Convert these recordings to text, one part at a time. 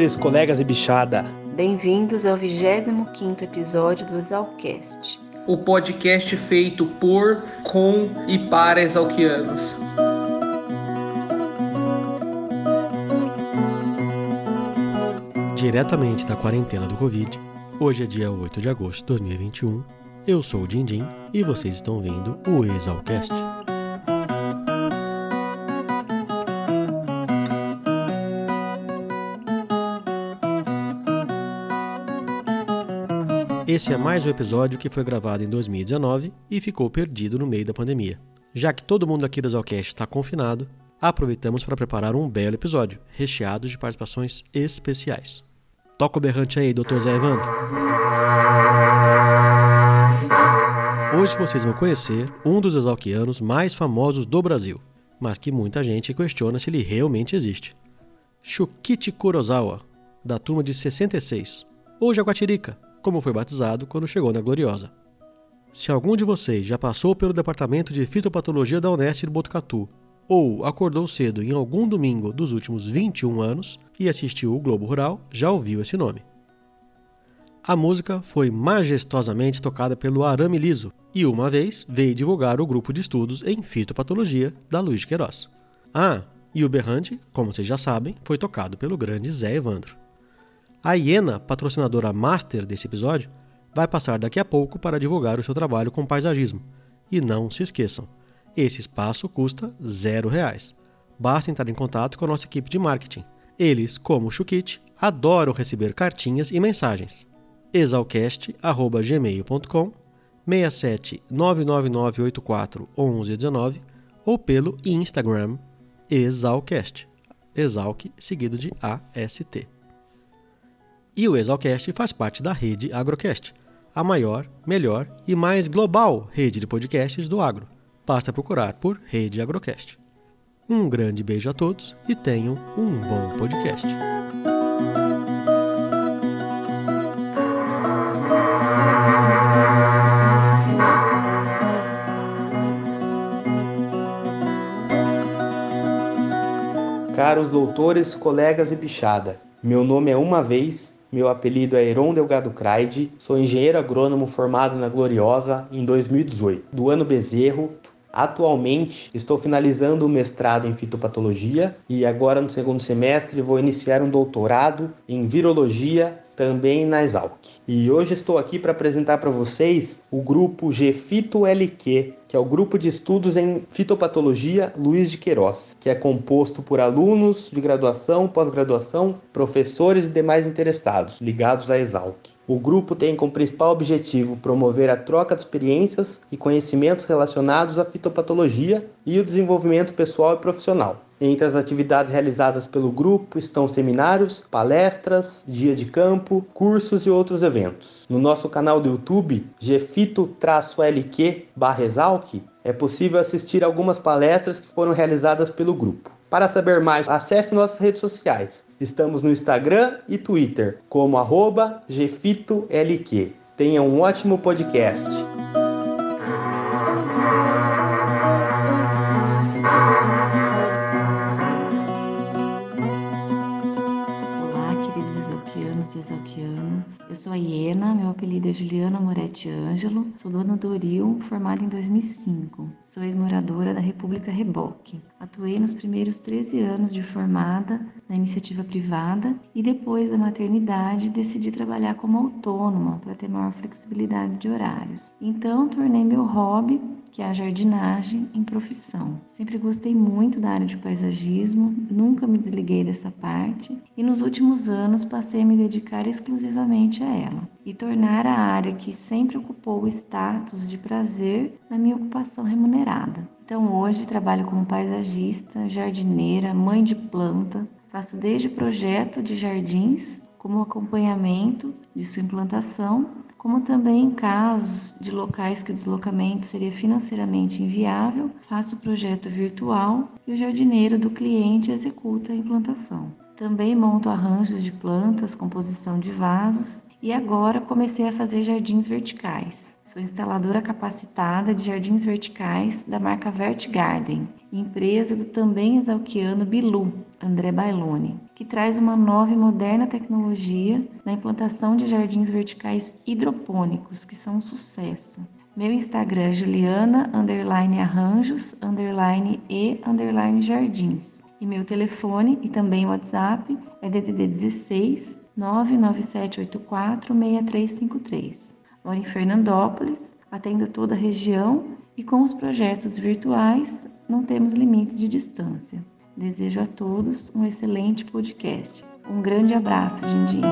doutores, colegas e bichada. Bem-vindos ao 25º episódio do Exalcast. O podcast feito por, com e para exalquianos. Diretamente da quarentena do Covid, hoje é dia 8 de agosto de 2021. Eu sou o Dindim e vocês estão vendo o Exalcast. Esse é mais um episódio que foi gravado em 2019 e ficou perdido no meio da pandemia. Já que todo mundo aqui do Zalcast está confinado, aproveitamos para preparar um belo episódio, recheado de participações especiais. Toca o berrante aí, Dr. Zé Evandro. Hoje vocês vão conhecer um dos exalquianos mais famosos do Brasil, mas que muita gente questiona se ele realmente existe. Shukichi Kurosawa, da turma de 66, ou Jaguatirica, como foi batizado quando chegou na Gloriosa. Se algum de vocês já passou pelo departamento de fitopatologia da Unesp de Botucatu ou acordou cedo em algum domingo dos últimos 21 anos e assistiu o Globo Rural, já ouviu esse nome. A música foi majestosamente tocada pelo Arame Liso e uma vez veio divulgar o grupo de estudos em fitopatologia da Luiz Queiroz. Ah, e o berrante, como vocês já sabem, foi tocado pelo grande Zé Evandro. A Iena, patrocinadora master desse episódio, vai passar daqui a pouco para divulgar o seu trabalho com paisagismo. E não se esqueçam, esse espaço custa zero reais. Basta entrar em contato com a nossa equipe de marketing. Eles, como o Chukit, adoram receber cartinhas e mensagens. exalcast.gmail.com 67 99984 1119 ou pelo Instagram Exalcast. Exalc seguido de AST. E o Exalcast faz parte da rede Agrocast, a maior, melhor e mais global rede de podcasts do agro. Basta procurar por Rede Agrocast. Um grande beijo a todos e tenham um bom podcast. Caros doutores, colegas e bichada, meu nome é Uma Vez meu apelido é Heron Delgado Craide, sou engenheiro agrônomo formado na Gloriosa em 2018, do ano Bezerro. Atualmente estou finalizando o mestrado em fitopatologia e agora no segundo semestre vou iniciar um doutorado em virologia também na Exalc. E hoje estou aqui para apresentar para vocês o grupo GFITO-LQ, que é o grupo de estudos em fitopatologia Luiz de Queiroz, que é composto por alunos de graduação, pós-graduação, professores e demais interessados ligados à Exalc. O grupo tem como principal objetivo promover a troca de experiências e conhecimentos relacionados à fitopatologia e o desenvolvimento pessoal e profissional. Entre as atividades realizadas pelo grupo estão seminários, palestras, dia de campo, cursos e outros eventos. No nosso canal do YouTube, gfito-lq é possível assistir algumas palestras que foram realizadas pelo grupo. Para saber mais, acesse nossas redes sociais. Estamos no Instagram e Twitter como arroba gfitolq. Tenha um ótimo podcast. Eu sou a Iena, meu apelido é Juliana Moretti Ângelo, sou dona do Oril, formada em 2005. Sou ex-moradora da República Reboque. Atuei nos primeiros 13 anos de formada na iniciativa privada e depois da maternidade decidi trabalhar como autônoma para ter maior flexibilidade de horários. Então tornei meu hobby que é a jardinagem em profissão. Sempre gostei muito da área de paisagismo, nunca me desliguei dessa parte e nos últimos anos passei a me dedicar exclusivamente a ela e tornar a área que sempre ocupou o status de prazer na minha ocupação remunerada. Então hoje trabalho como paisagista, jardineira, mãe de planta, faço desde projeto de jardins como acompanhamento de sua implantação como também em casos de locais que o deslocamento seria financeiramente inviável, faço o projeto virtual e o jardineiro do cliente executa a implantação. Também monto arranjos de plantas, composição de vasos e agora comecei a fazer jardins verticais. Sou instaladora capacitada de jardins verticais da marca Vert Garden, empresa do também exalquiano Bilu, André Bailone que traz uma nova e moderna tecnologia na implantação de jardins verticais hidropônicos, que são um sucesso. Meu Instagram é juliana, underline arranjos, underline e, underline jardins. E meu telefone e também WhatsApp é DDD 16 99784 6353. Moro em Fernandópolis, atendo toda a região e com os projetos virtuais não temos limites de distância. Desejo a todos um excelente podcast. Um grande abraço, Dindim.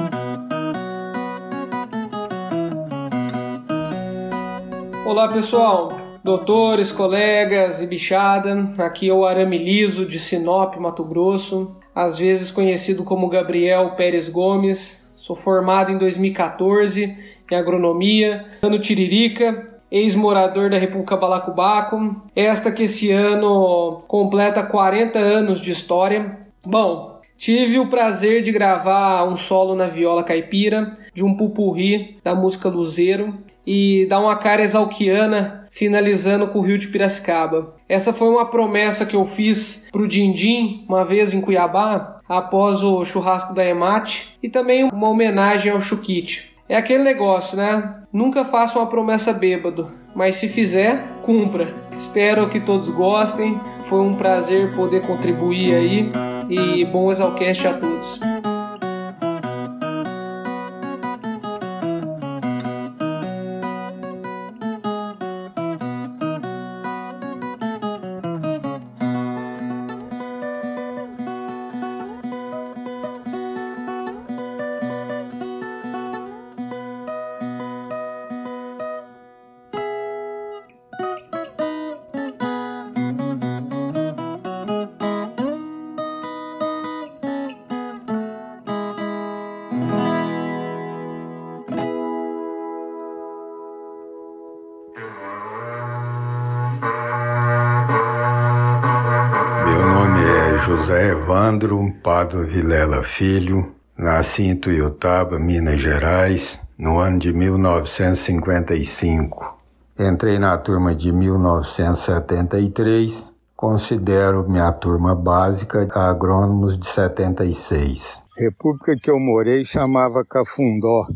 Olá, pessoal. Doutores, colegas e bichada, aqui é o Arame Liso de Sinop, Mato Grosso, às vezes conhecido como Gabriel Pérez Gomes. Sou formado em 2014 em agronomia, ano Tiririca, ex-morador da República Balacobaco, esta que esse ano completa 40 anos de história. Bom, tive o prazer de gravar um solo na viola caipira de um pupurri da música Luzeiro e dar uma cara exalquiana finalizando com o Rio de Piracicaba. Essa foi uma promessa que eu fiz pro Dindim uma vez em Cuiabá, após o churrasco da Emate, e também uma homenagem ao Chukite. É aquele negócio, né? Nunca faça uma promessa bêbado, mas se fizer, cumpra. Espero que todos gostem. Foi um prazer poder contribuir aí e bom Exalcast a todos. Pado Vilela Filho, nasci em Tuiutaba, Minas Gerais, no ano de 1955. Entrei na turma de 1973, considero minha turma básica agrônomos de 76. República que eu morei chamava Cafundó.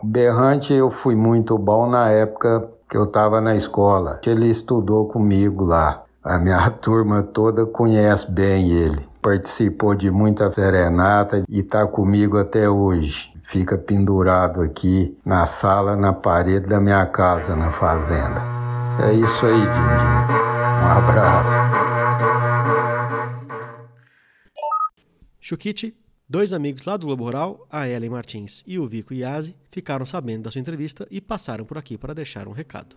O Berrante eu fui muito bom na época que eu estava na escola. Ele estudou comigo lá. A minha turma toda conhece bem ele. Participou de muita serenata e está comigo até hoje. Fica pendurado aqui na sala, na parede da minha casa, na fazenda. É isso aí, Dindim. Um abraço. Chukite, dois amigos lá do Globo Rural, a Ellen Martins e o Vico Iazzi, ficaram sabendo da sua entrevista e passaram por aqui para deixar um recado.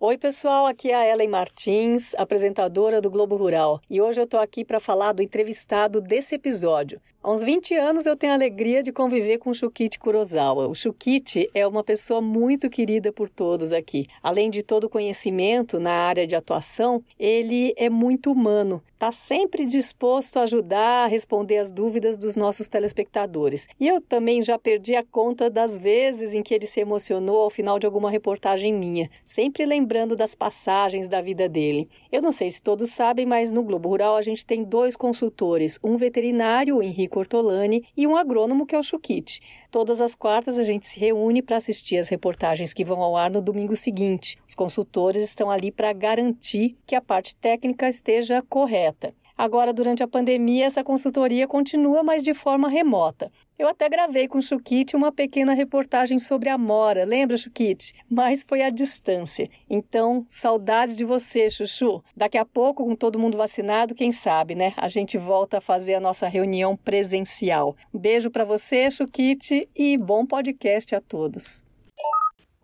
Oi, pessoal, aqui é a Ellen Martins, apresentadora do Globo Rural, e hoje eu estou aqui para falar do entrevistado desse episódio. Há uns 20 anos eu tenho a alegria de conviver com o Shukichi Kurosawa. O Shukichi é uma pessoa muito querida por todos aqui. Além de todo o conhecimento na área de atuação, ele é muito humano. Está sempre disposto a ajudar a responder as dúvidas dos nossos telespectadores. E eu também já perdi a conta das vezes em que ele se emocionou ao final de alguma reportagem minha, sempre lembrando das passagens da vida dele. Eu não sei se todos sabem, mas no Globo Rural a gente tem dois consultores, um veterinário, o Henrique Ortolani, e um agrônomo que é o Chukite. Todas as quartas a gente se reúne para assistir as reportagens que vão ao ar no domingo seguinte. Os consultores estão ali para garantir que a parte técnica esteja correta. Agora, durante a pandemia, essa consultoria continua, mas de forma remota. Eu até gravei com o Chukite uma pequena reportagem sobre a Mora, lembra, Chukite? Mas foi à distância. Então, saudades de você, Chuchu. Daqui a pouco, com todo mundo vacinado, quem sabe, né? A gente volta a fazer a nossa reunião presencial. Beijo para você, Chukite, e bom podcast a todos.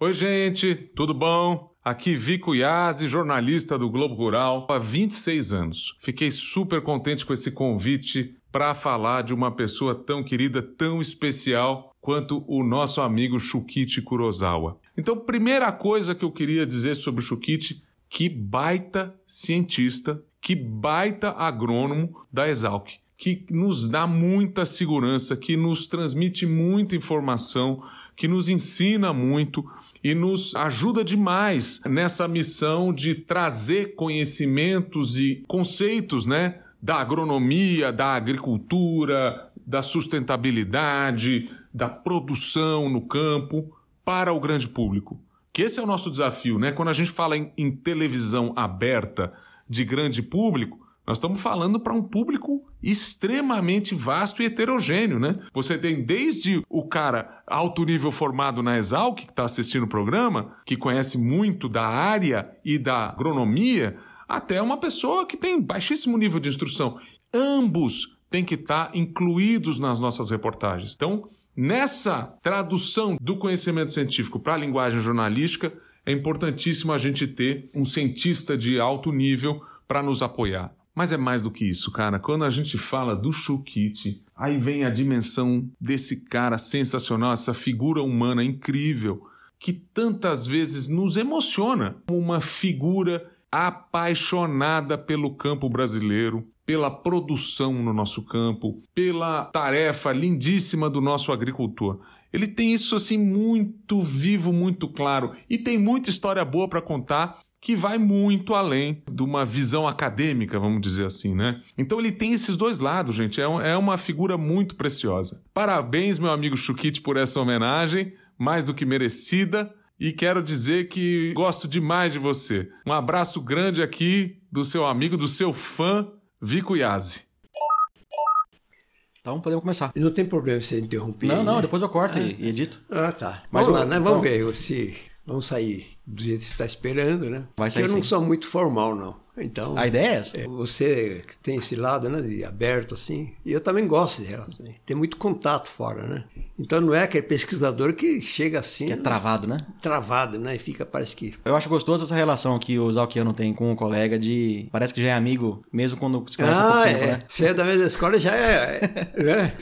Oi, gente, tudo bom? Aqui Vico Iazzi, jornalista do Globo Rural, há 26 anos. Fiquei super contente com esse convite para falar de uma pessoa tão querida, tão especial quanto o nosso amigo Shukichi Kurosawa. Então, primeira coisa que eu queria dizer sobre o Shukichi, que baita cientista, que baita agrônomo da Exalc, que nos dá muita segurança, que nos transmite muita informação, que nos ensina muito e nos ajuda demais nessa missão de trazer conhecimentos e conceitos, né? Da agronomia, da agricultura, da sustentabilidade, da produção no campo para o grande público. Que esse é o nosso desafio, né? Quando a gente fala em, em televisão aberta de grande público, nós estamos falando para um público extremamente vasto e heterogêneo, né? Você tem desde o cara alto nível formado na Exalc, que está assistindo o programa, que conhece muito da área e da agronomia, até uma pessoa que tem baixíssimo nível de instrução. Ambos têm que estar tá incluídos nas nossas reportagens. Então, nessa tradução do conhecimento científico para a linguagem jornalística, é importantíssimo a gente ter um cientista de alto nível para nos apoiar. Mas é mais do que isso, cara. Quando a gente fala do Shukit, aí vem a dimensão desse cara sensacional, essa figura humana incrível, que tantas vezes nos emociona. Uma figura apaixonada pelo campo brasileiro, pela produção no nosso campo, pela tarefa lindíssima do nosso agricultor. Ele tem isso assim muito vivo, muito claro e tem muita história boa para contar que vai muito além de uma visão acadêmica, vamos dizer assim, né? Então ele tem esses dois lados, gente. É, é uma figura muito preciosa. Parabéns, meu amigo Chukite, por essa homenagem, mais do que merecida. E quero dizer que gosto demais de você. Um abraço grande aqui do seu amigo, do seu fã, Vico Yazzi. Então podemos começar. Não tem problema se interromper. Não, não, né? depois eu corto ah. e edito. Ah, tá. Mas vamos lá, né? Vamos então... ver se vamos sair do jeito que você está esperando, né? Vai sair eu sim. não sou muito formal, não. Então, a ideia é essa. É, você tem esse lado, né, de aberto assim. E eu também gosto de relações. Tem muito contato fora, né? Então não é aquele pesquisador que chega assim. Que é travado, né? Travado, né? E fica, parece que. Eu acho gostoso essa relação que o Zalquiano tem com o colega de. Parece que já é amigo, mesmo quando se conhece ah, há pouco é. tempo, né? Se é da mesma escola, já é. né?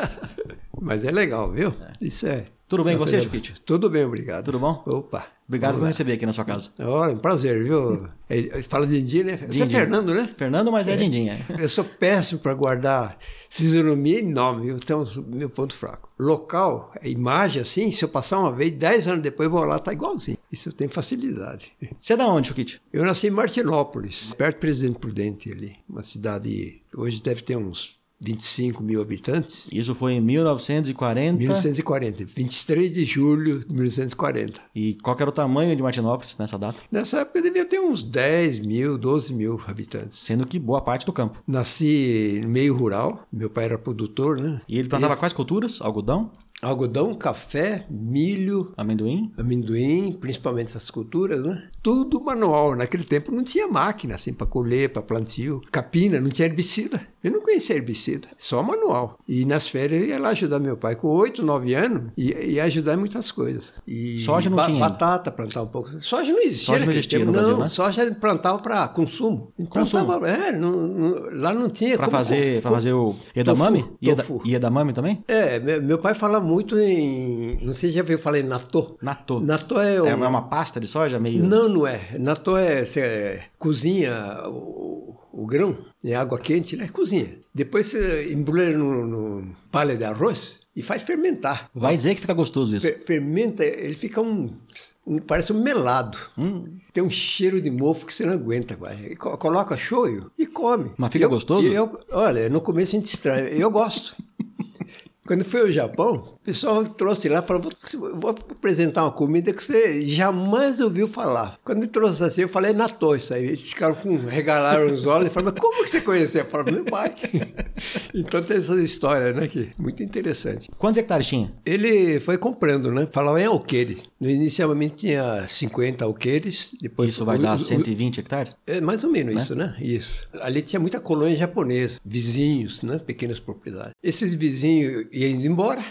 Mas é legal, viu? É. Isso é. Tudo bem com você, Chiquite? Tudo bem, obrigado. Tudo bom? Opa. Obrigado por me receber aqui na sua casa. Olha, um prazer, viu? É, fala Dindim, né? Você é Fernando, né? Fernando, mas é, é Dindim, é. Eu sou péssimo para guardar fisionomia e nome, então meu ponto fraco. Local, imagem assim, se eu passar uma vez, dez anos depois eu vou lá, tá igualzinho. Isso eu tenho facilidade. Você é da onde, Chiquite? Eu nasci em Martinópolis, perto do Presidente Prudente ali. Uma cidade, hoje deve ter uns 25 mil habitantes. Isso foi em 1940? 1940, 23 de julho de 1940. E qual era o tamanho de Martinópolis nessa data? Nessa época devia ter uns 10 mil, 12 mil habitantes. Sendo que boa parte do campo. Nasci meio rural, meu pai era produtor, né? E ele plantava quais culturas? Algodão? Algodão, café, milho, amendoim, amendoim, principalmente essas culturas, né? Tudo manual. Naquele tempo não tinha máquina assim para colher, para plantio, capina, não tinha herbicida. Eu não conhecia herbicida, só manual. E nas férias eu ia lá ajudar meu pai com 8, 9 anos e ia ajudar em muitas coisas. E soja não ba tinha. Batata, plantar um pouco. Soja não existia. Soja não existia no Brasil, né? Soja plantava para consumo. Consumo. Plantava, é, não, não, lá não tinha. Para fazer, pra fazer o edamame? Tofu, tofu. Edamame também? É, meu pai fala muito em. Não sei se já ouviu falar em natô. Natô. Natô é. O... É uma pasta de soja meio. Não, não é. Natô é. Você é, cozinha o, o grão em água quente, né? Cozinha. Depois você embrulha no, no palha de arroz e faz fermentar. Vai dizer que fica gostoso isso. Fer fermenta, ele fica um. Parece um melado. Hum. Tem um cheiro de mofo que você não aguenta. Vai. Coloca shoyu e come. Mas fica eu, gostoso? Eu, olha, no começo a gente estranha. Eu gosto. Quando foi ao Japão, pessoal trouxe lá e falou: vou apresentar uma comida que você jamais ouviu falar. Quando me trouxe assim, eu falei: Natô, isso aí. Eles ficaram com, regalaram os olhos e falaram: Mas como que você conheceu? Eu falei: Meu pai. então tem essa história, né? Que muito interessante. Quantos hectares tinha? Ele foi comprando, né? Falava em alqueires. No inicialmente tinha 50 alqueires. Depois isso vai o, dar 120 o, hectares? É mais ou menos né? isso, né? Isso. Ali tinha muita colônia japonesa, vizinhos, né? Pequenas propriedades. Esses vizinhos iam indo embora.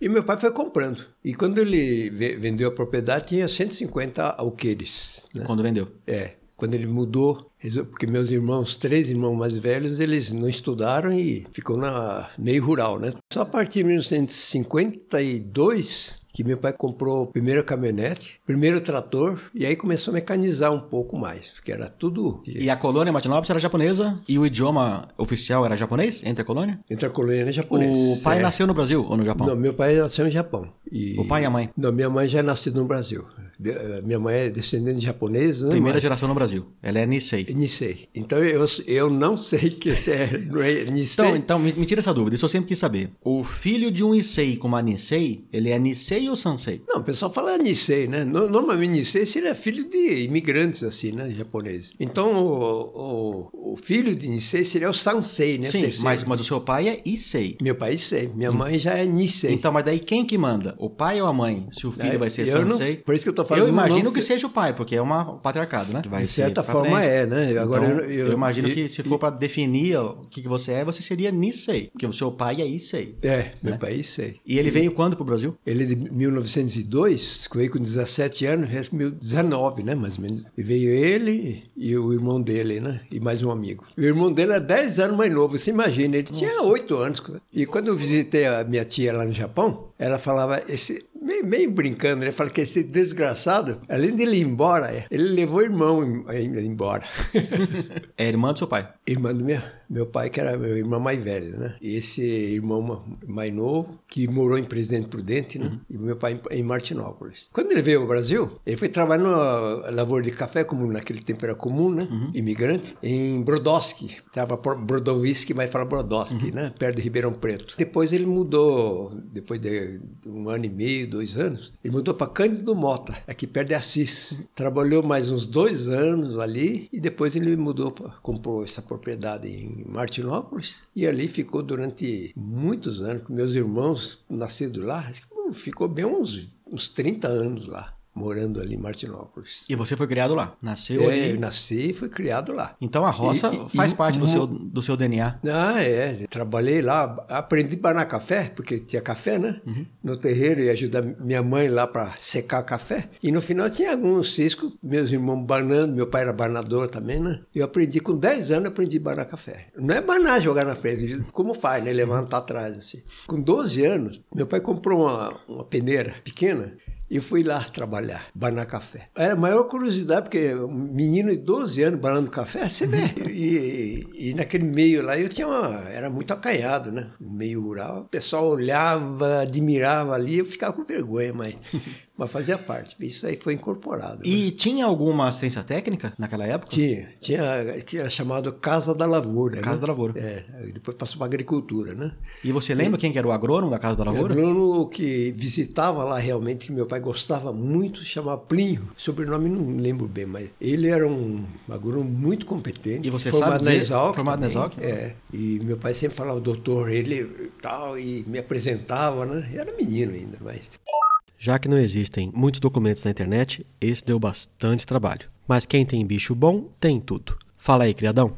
E meu pai foi comprando. E quando ele vendeu a propriedade, tinha 150 alqueires. Né? Quando vendeu? É. Quando ele mudou, porque meus irmãos, três irmãos mais velhos, eles não estudaram e ficou na meio rural, né? Só a partir de 1952 que meu pai comprou a primeira caminhonete, primeiro trator, e aí começou a mecanizar um pouco mais, porque era tudo... E a colônia Martinópolis era japonesa, e o idioma oficial era japonês, entre a colônia? Entre a colônia e japonês. O pai é. nasceu no Brasil ou no Japão? Não, meu pai nasceu no Japão. E... O pai e a mãe? Não, minha mãe já é nascida no Brasil. De, minha mãe é descendente de japonês, né? Primeira geração no Brasil. Ela é Nisei. Nisei. Então eu, eu não sei que é, não é Nisei. Então, então me, me, tira essa dúvida, isso eu sempre quis saber. O filho de um Issei com uma Nisei, ele é Nisei ou Sansei? Não, o pessoal fala Nisei, né? Normalmente Nisei seria filho de imigrantes, assim, né? Japoneses. Então o, o, o filho de Nisei seria o Sansei, né? Sim, mas, mas o seu pai é Issei. Meu pai é Issei. Minha hum. mãe já é Nisei. Então, mas daí quem que manda? O pai ou a mãe? Se o filho é, vai ser Sansei? Não, por isso que eu tô falando. Eu imagino que seja o pai, porque é uma, um patriarcado, né? de certa forma frente. é, né? Então, Agora eu, eu, eu imagino que se for para definir o que, que você é, você seria Nisei, porque o seu pai é Issei. É, né? meu pai é Issei. E ele veio quando pro Brasil? Ele 1902, veio com 17 anos, 19, né, mais ou menos. E veio ele e o irmão dele, né? E mais um amigo. O irmão dele é 10 anos mais novo, você imagina, ele Nossa. tinha 8 anos. E quando eu visitei a minha tia lá no Japão, ela falava, esse, meio, meio brincando, ele fala que esse desgraçado, além de ele ir embora, ele levou o irmão embora. é irmã do seu pai? Irmã do meu, meu pai, que era meu irmão mais velho, né? Esse irmão mais novo, que morou em Presidente Prudente, né? Uhum. E meu pai em Martinópolis. Quando ele veio ao Brasil, ele foi trabalhar na lavoura de café, como naquele tempo era comum, né? Uhum. Imigrante, em Brodowski. Tava Brodowski, mas fala Brodowski, uhum. né? Perto de Ribeirão Preto. Depois ele mudou, depois de um ano e meio, dois anos, ele mudou para Cândido Mota, aqui perto de Assis. Trabalhou mais uns dois anos ali e depois ele mudou, comprou essa propriedade em Martinópolis e ali ficou durante muitos anos. Meus irmãos nascidos lá, ficou bem uns, uns 30 anos lá morando ali em Martinópolis. E você foi criado lá? Nasceu é, ali? Eu nasci e fui criado lá. Então a roça e, faz e, parte do, seu, do seu DNA? Ah, é. Trabalhei lá, aprendi a banar café, porque tinha café, né? Uhum. No terreiro e ajudar minha mãe lá para secar café. E no final tinha alguns ciscos, meus irmãos banando, meu pai era banador também, né? Eu aprendi, com 10 anos, aprendi a banar café. Não é banar, jogar na frente, como faz, né? Levantar atrás, assim. Com 12 anos, meu pai comprou uma, uma peneira pequena e fui lá trabalhar, banar café. É a maior curiosidade, porque um menino de 12 anos banando café, você vê. E, e, e, naquele meio lá eu tinha uma. Era muito acanhado, né? Meio rural. O pessoal olhava, admirava ali, eu ficava com vergonha, mas mas fazia parte. Isso aí foi incorporado. E né? tinha alguma assistência técnica naquela época? Tinha. Tinha, que era chamado Casa da Lavoura. Casa né? da Lavoura. É, depois passou para agricultura, né? E você lembra e, quem que era o agrônomo da Casa da Lavoura? O agrônomo que visitava lá realmente, que meu pai gostava muito, chamava Plinho. Sobrenome não lembro bem, mas ele era um agrônomo muito competente. E você formado sabe dizer, na Exalc, Formado também, na Exalc? É. E meu pai sempre falava, doutor, ele tal, e me apresentava, né? Eu era menino ainda, mas... Já que não existem muitos documentos na internet, esse deu bastante trabalho. Mas quem tem bicho bom, tem tudo. Fala aí, criadão.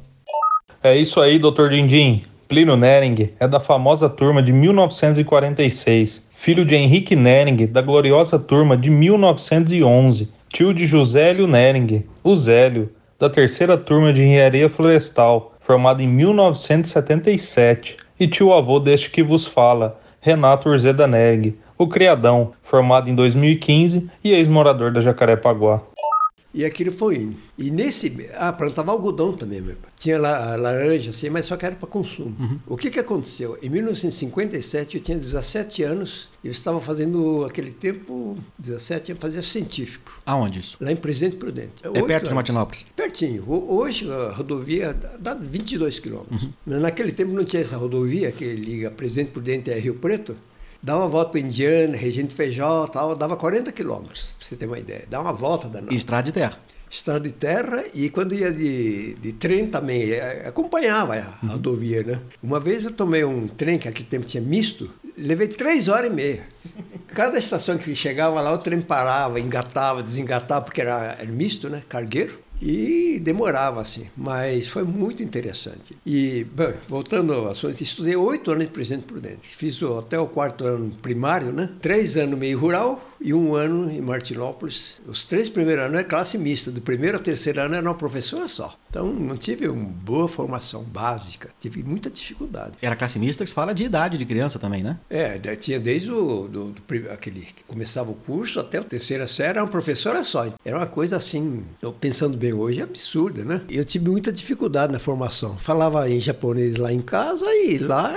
É isso aí, Dr. Dindim. Plínio Nering é da famosa turma de 1946, filho de Henrique Nering, da gloriosa turma de 1911, tio de Josélio Nering, o Zélio, da terceira turma de Engenharia Florestal, formado em 1977, e tio avô deste que vos fala, Renato Urzeda Nering, o Criadão, formado em 2015 e ex-morador da Jacarepaguá. E aquilo foi indo. E nesse. Ah, plantava algodão também, meu pai. Tinha lá laranja, assim, mas só que era para consumo. Uhum. O que, que aconteceu? Em 1957, eu tinha 17 anos, eu estava fazendo, aquele tempo, 17 anos, fazia científico. Aonde isso? Lá em Presidente Prudente. É perto anos. de Martinópolis? Pertinho. Hoje a rodovia dá 22 quilômetros. Uhum. Naquele tempo não tinha essa rodovia que liga Presidente Prudente a Rio Preto. Dá uma volta para Indiana, Regente Feijó tal, dava 40 quilômetros, para você ter uma ideia. Dá uma volta da E estrada de terra. Estrada de terra e quando ia de, de trem também, é, acompanhava a uhum. rodovia, né? Uma vez eu tomei um trem que naquele tempo tinha misto, levei três horas e meia. Cada estação que chegava lá, o trem parava, engatava, desengatava, porque era, era misto, né? Cargueiro. E demorava assim, mas foi muito interessante. E, bem, voltando ao assunto, estudei oito anos de Presidente Prudente. Fiz até o quarto ano primário, né? Três anos meio rural e um ano em Martinópolis. Os três primeiros anos é classe mista, do primeiro ao terceiro ano era uma professora só. Então não tive uma boa formação básica, tive muita dificuldade. Era classe mista que se fala de idade de criança também, né? É, tinha desde o do, do, aquele que começava o curso até o terceira série, era uma professora só. Era uma coisa assim, eu pensando bem hoje, absurda, né? Eu tive muita dificuldade na formação. Falava em japonês lá em casa e lá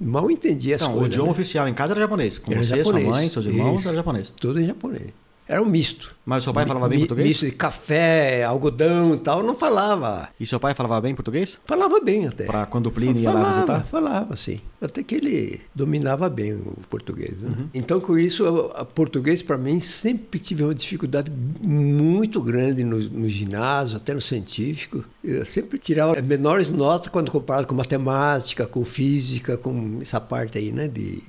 mal entendia as Então, coisas. o idioma né? oficial em casa era japonês. Com Era você, japonês. sua mãe, seus irmãos, Isso. era japonês. Tudo em japonês. Era um misto. Mas seu pai falava bem Mi- português? Misto de café, algodão e tal, não falava. E seu pai falava bem português? Falava bem até. Pra quando o Plínio ia lá falava, visitar? Falava, sim. Até que ele dominava bem o português. né? Uhum. Então, com isso, o português, para mim, sempre tive uma dificuldade muito grande no, no ginásio, até no científico. Eu sempre tirava menores notas quando comparado com matemática, com física, com essa parte aí, né, de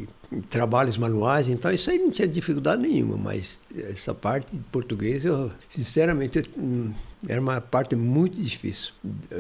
trabalhos manuais. Então, isso aí não tinha dificuldade nenhuma, mas essa parte de português, eu, sinceramente, era uma parte muito difícil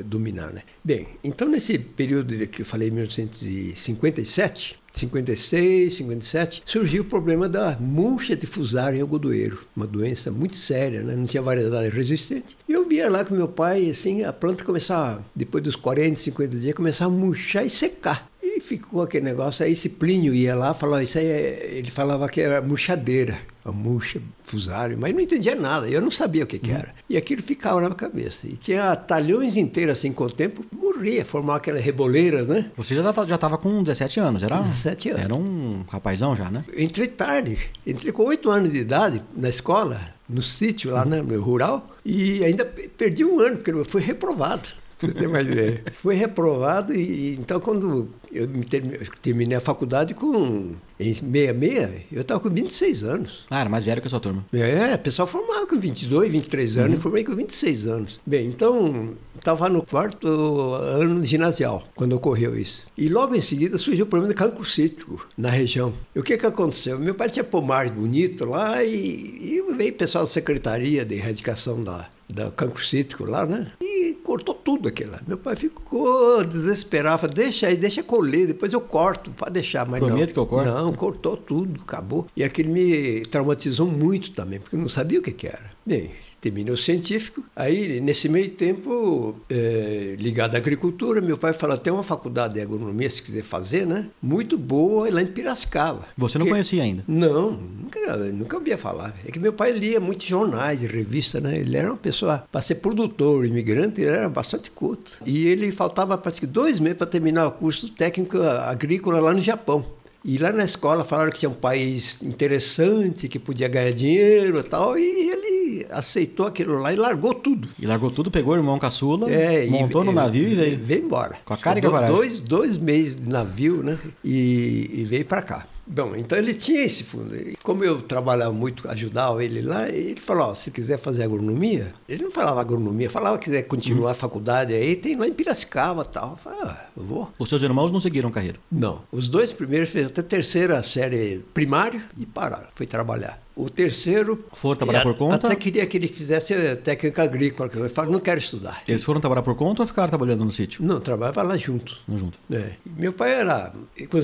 dominar, né? Bem, então nesse período que eu falei, 1957, 56, 57, surgiu o problema da murcha difusária em algodoeiro, uma doença muito séria, né? não tinha variedade resistente. E eu via lá com meu pai, assim, a planta começava, depois dos 40, 50 dias, começava a murchar e secar. E ficou aquele negócio, aí esse Plínio ia lá, falava, isso aí é... ele falava que era murchadeira, a murcha fusário, mas não entendia nada, eu não sabia o que, que era. E aquilo ficava na minha cabeça. E tinha talhões inteiros assim com o tempo, morria, formava aquelas reboleiras, né? Você já tá- já estava com 17 anos, era? 17 anos. Era um rapazão já, né? Entrei tarde, entrei com oito anos de idade na escola, no sítio lá, né, no rural, e ainda pe- perdi um ano, porque eu fui reprovado. Você tem uma ideia. Fui reprovado e, e então quando eu me termi- eu terminei a faculdade com em 66, eu estava com 26 anos. Ah, era mais velho que a sua turma. É, o pessoal formava com 22, 23 anos, eu formei com 26 anos. Bem, então, estava no quarto ano ginasial, quando ocorreu isso. E logo em seguida surgiu o problema de cancro cítrico na região. E o que que aconteceu? Meu pai tinha pomar bonito lá e, e veio o pessoal da Secretaria de Erradicação da, da cancro cítrico lá, né? E cortou tudo aquilo lá. Meu pai ficou desesperado, falou, deixa aí, deixa colher, depois eu corto, pode deixar, mas Prometo não. que eu corto. Não, cortou tudo, acabou. E aquilo me traumatizou muito também, porque eu não sabia o que, que era. Bem, terminei o científico. Aí, nesse meio tempo, é, ligado à agricultura, meu pai falou: tem uma faculdade de agronomia, se quiser fazer, né? Muito boa, lá em Piracicaba. Você não conhecia ainda? Não, nunca, nunca ouvia falar. É que meu pai lia muitos jornais e revistas, né? Ele era uma pessoa, para ser produtor, imigrante, ele era bastante culto. E ele faltava, parece que dois meses para terminar o curso técnico agrícola lá no Japão. E lá na escola falaram que tinha um país interessante, que podia ganhar dinheiro e tal, e ele aceitou aquilo lá e largou tudo. E largou tudo, pegou o irmão caçula, É, e- montou no navio e veio. Veio embora. Com a cara e com a. Dois, dois meses de navio, né? E, e veio para cá. Bom, então ele tinha esse fundo. E Como eu trabalhava muito, ajudava ele lá, ele falou, ó, se quiser fazer agronomia, ele não falava agronomia, falava que quiser continuar a faculdade aí, tem lá em Piracicaba e tal. Eu falei, ah, eu vou. Os seus irmãos não seguiram carreira. Não. Os dois primeiros fez até terceira série primário e pararam. Foi trabalhar. O terceiro. Foram trabalhar por conta? Até queria que ele fizesse eh, técnica agrícola. que Eu falei, não quero estudar. Eles foram trabalhar por conta ou ficaram trabalhando no sítio? Não, trabalhava lá junto. Não junto. É. Meu pai era,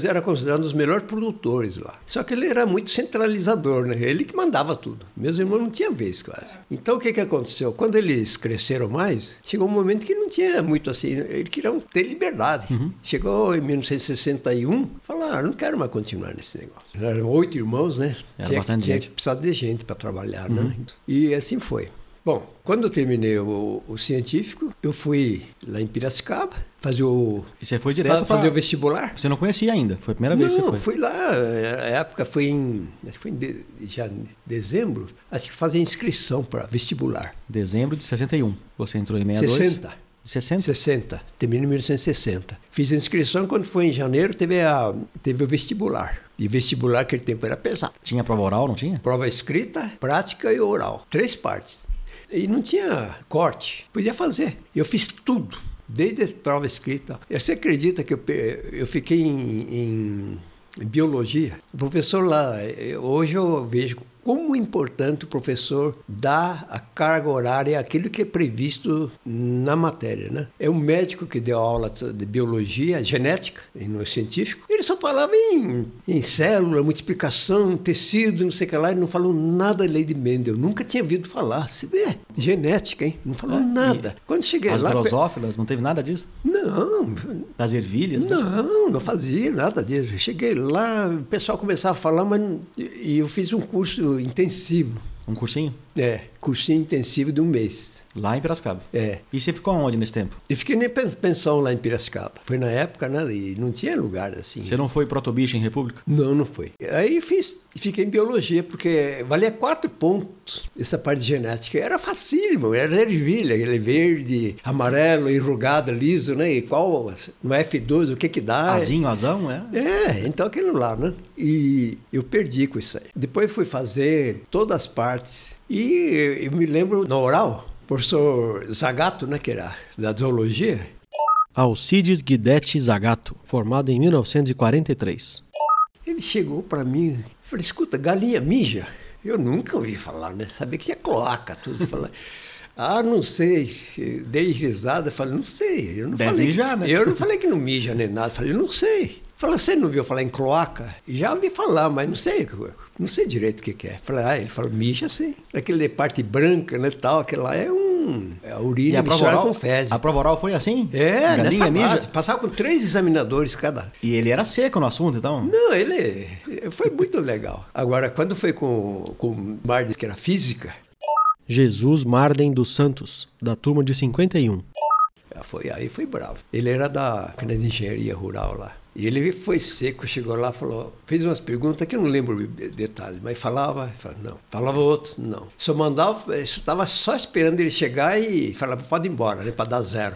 era considerado um dos melhores produtores lá. Só que ele era muito centralizador, né? Ele que mandava tudo. Meus irmãos não tinham vez quase. Então o que, que aconteceu? Quando eles cresceram mais, chegou um momento que não tinha muito assim. Eles queriam ter liberdade. Uhum. Chegou em 1961, falaram, ah, não quero mais continuar nesse negócio. Eram oito irmãos, né? Era tinha, bastante tinha gente. Que precisar de gente para trabalhar, né? Uhum. E assim foi. Bom, quando eu terminei o, o científico, eu fui lá em Piracicaba fazer o E você foi direto Fa- pra... fazer o vestibular? Você não conhecia ainda, foi a primeira vez que você foi. fui lá, a época foi em, acho que foi em de, já em dezembro, acho que fazer inscrição para vestibular. Dezembro de 61. Você entrou em 62? 60. 60? 60. Terminei em 1960. Fiz a inscrição, quando foi em janeiro, teve, a, teve o vestibular. E vestibular, aquele tempo, era pesado. Tinha prova oral, não tinha? Prova escrita, prática e oral. Três partes. E não tinha corte. Podia fazer. Eu fiz tudo. Desde a prova escrita. Você acredita que eu, eu fiquei em, em- em biologia? O professor lá, eh, hoje eu vejo como é importante o professor dar a carga horária àquilo que é previsto na matéria. Né? É um médico que deu aula de biologia, genética, e não é científico. Ele só falava em, em célula, multiplicação, tecido, não sei o que lá. Ele não falou nada da lei de Mendel. Nunca tinha ouvido falar. Você vê, genética, hein? Não falou nada. Quando cheguei As lá... drosófilas, não teve nada disso? Não, Das ervilhas? né? não, não fazia nada disso. Cheguei lá, o pessoal começava a falar, mas e eu fiz um curso intensivo. Um cursinho? É, cursinho intensivo de um mês. Lá em Piracicaba. É. E você ficou onde nesse tempo? Eu fiquei nem pensão lá em Piracicaba. Foi na época, né? E não tinha lugar assim. Você não foi protobicho em República? Não, não foi. Aí fiz, fiquei em biologia, porque valia quatro pontos essa parte de genética. Era facílimo, era ervilha, ele verde, amarelo, enrugado, liso, né? E qual, no F2, o que que dá? Azinho, azão, é? É, então aquilo lá, né? E eu perdi com isso aí. Depois fui fazer todas as partes. E eu me lembro no oral, professor Zagato, né, que era da zoologia, Alcides Guidetti Zagato, formado em 1943. ele chegou para mim e falou, escuta, galinha mija? Eu nunca ouvi falar, né? Sabia que tinha cloaca, tudo. Falei, ah, não sei. Dei risada, falei, não sei. Eu não Deve falei, mijar, né? Eu não falei que não mija nem nada, falei, não sei. Falei, você não viu falar em cloaca? Já ouvi falar, mas não sei, não sei direito o que, que é. Falei, ah, ele falou, mija sim. Aquele parte branca, né, tal, aquele lá é um... É a urina a prova misturada oral, com fezes. a prova oral foi assim? É, Galinha nessa mija? base. Passava com três examinadores cada. E ele era seco no assunto, então? Não, ele foi muito legal. Agora, quando foi com, com o Bardes, que era física, Jesus Marden dos Santos, da turma de 51. foi, aí foi bravo. Ele era da, de engenharia rural lá. E ele foi seco, chegou lá, falou, fez umas perguntas que eu não lembro de- detalhes, mas falava, falava não. Falava outro, não. Só mandava, estava só esperando ele chegar e falava, pode ir embora, né, para dar zero.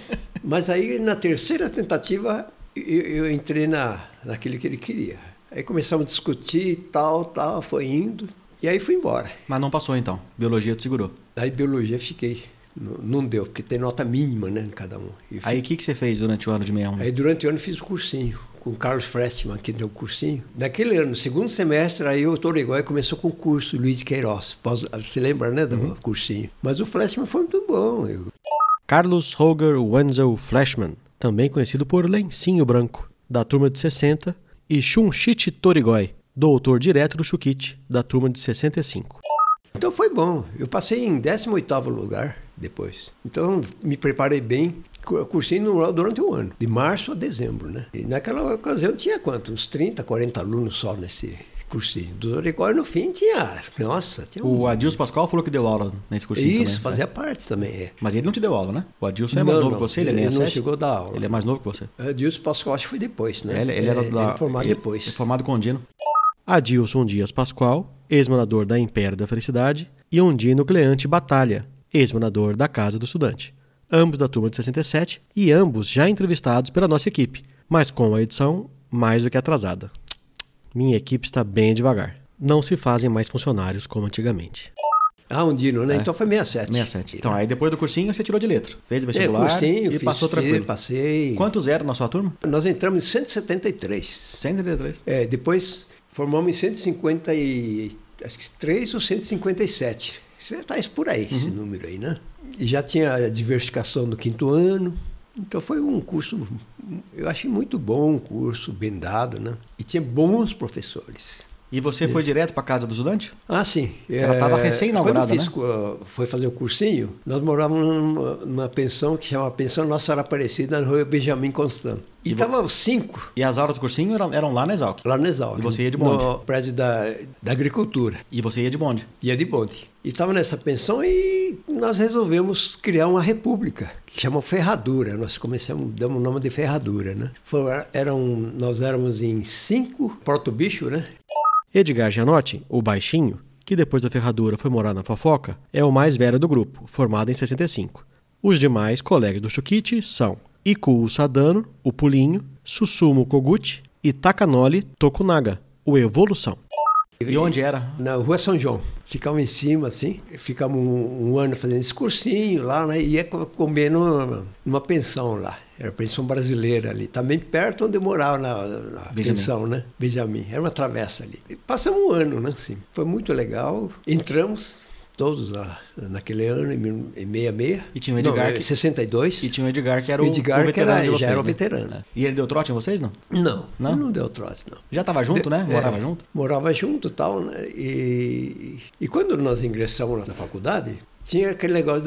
mas aí, na terceira tentativa, eu, eu entrei na, naquele que ele queria. Aí começamos a discutir, tal, tal, foi indo, e aí fui embora. Mas não passou então. Biologia te segurou. Aí biologia fiquei. Não, deu, porque tem nota mínima, né, em cada um. Aí o que, que você fez durante o ano de 61? Aí durante o ano fiz o cursinho, com o Carlos Frestman, que deu o cursinho. Naquele ano, no segundo semestre, aí o Torigói começou com o curso, Luiz de Queiroz. Pós- Você lembra, né, do cursinho? Mas o Frestman foi muito bom. Eu, Carlos Holger Wenzel Flashman, também conhecido por Lencinho Branco, da turma de 60, e Shunshiti Torigoi, doutor direto do Shukit, da turma de 65. Então foi bom. Eu passei em 18º lugar depois. Então me preparei bem. Cu- Cursinho no- durante o ano, de março a dezembro, né? E naquela ocasião tinha quanto? Uns 30, 40 alunos só nesse cursinho. Do Torigói no fim tinha, nossa, tinha um... O Adilson Pascoal falou que deu aula nesse cursinho Isso, também. fazia É. parte também, é. Mas ele não te deu aula, né? O Adilson é Não, mais novo não, que você, ele é ele não 67. chegou a dar aula. Ele é mais novo que você. Adilson Pascoal acho que foi depois, né? Ele, ele era É, da, ele formado ele- depois. ele é formado com Ondino. Adilson Dias Pascoal, ex-morador da Império da Felicidade, e Ondino Cleante Batalha, ex-morador da Casa do Estudante. Ambos da turma de 67 e ambos já entrevistados pela nossa equipe, mas com a edição mais do que atrasada. Minha equipe está bem devagar. Não se fazem mais funcionários como antigamente. Ah, um Dino, né? É. Então foi 67. 67. Então, aí depois do cursinho você tirou de letra. Fez o É, vestibular cursinho, e passou fiz, tranquilo. Passei. Quantos eram na sua turma? Nós entramos em 173. 133. É, depois formamos em 153 ou 157. Você está por aí, esse número aí, né? E já tinha a diversificação no quinto ano. Então foi um curso, eu achei muito bom, um curso bem dado, né? E tinha bons professores. E você foi direto para casa do estudante? Ah, sim. Ela estava recém-inaugurada, Quando eu fiz, né? co- foi fazer o cursinho, nós morávamos numa, numa pensão que chama Pensão Nossa Senhora Aparecida, na rua Benjamin Constant. E estavam cinco E as aulas do cursinho eram, eram lá na Exalc. lá no Exalc. E você ia de bonde? No prédio da, da agricultura. E você ia de bonde. Ia de bonde. E estava nessa pensão e nós resolvemos criar uma república, que chama Ferradura. Nós começamos, damos o nome de Ferradura, né? Foi, eram, nós éramos em cinco proto-bicho, né? Edgar Gianotti, o baixinho, que depois da ferradura foi morar na fofoca, é o mais velho do grupo, formado em 65. Os demais colegas do Chukite são Iku Sadano, o Pulinho, Susumu Koguchi e Takanori Tokunaga, o Evolução. E onde era? Na rua São João. Ficamos em cima, assim. Ficamos um, um ano fazendo esse cursinho lá, né? E ia co- comer numa, numa pensão lá. Era a pensão brasileira ali. Também perto onde eu morava na, na pensão, né? Benjamin. Era uma travessa ali. E passamos um ano, né? Assim. Foi muito legal. Entramos todos lá, naquele ano, em mil- em 66. E tinha o Edgar Não, que- em 62. E tinha o Edgar, que era o, Edgar, o veterano que era- de vocês. já era o né? veterano. É. E ele deu trote em vocês, não? Não, Não? não, deu trote, não. Já estava junto, né? É, Morava junto? Morava junto e tal, né? E, e quando nós ingressamos na faculdade, Tinha aquele negócio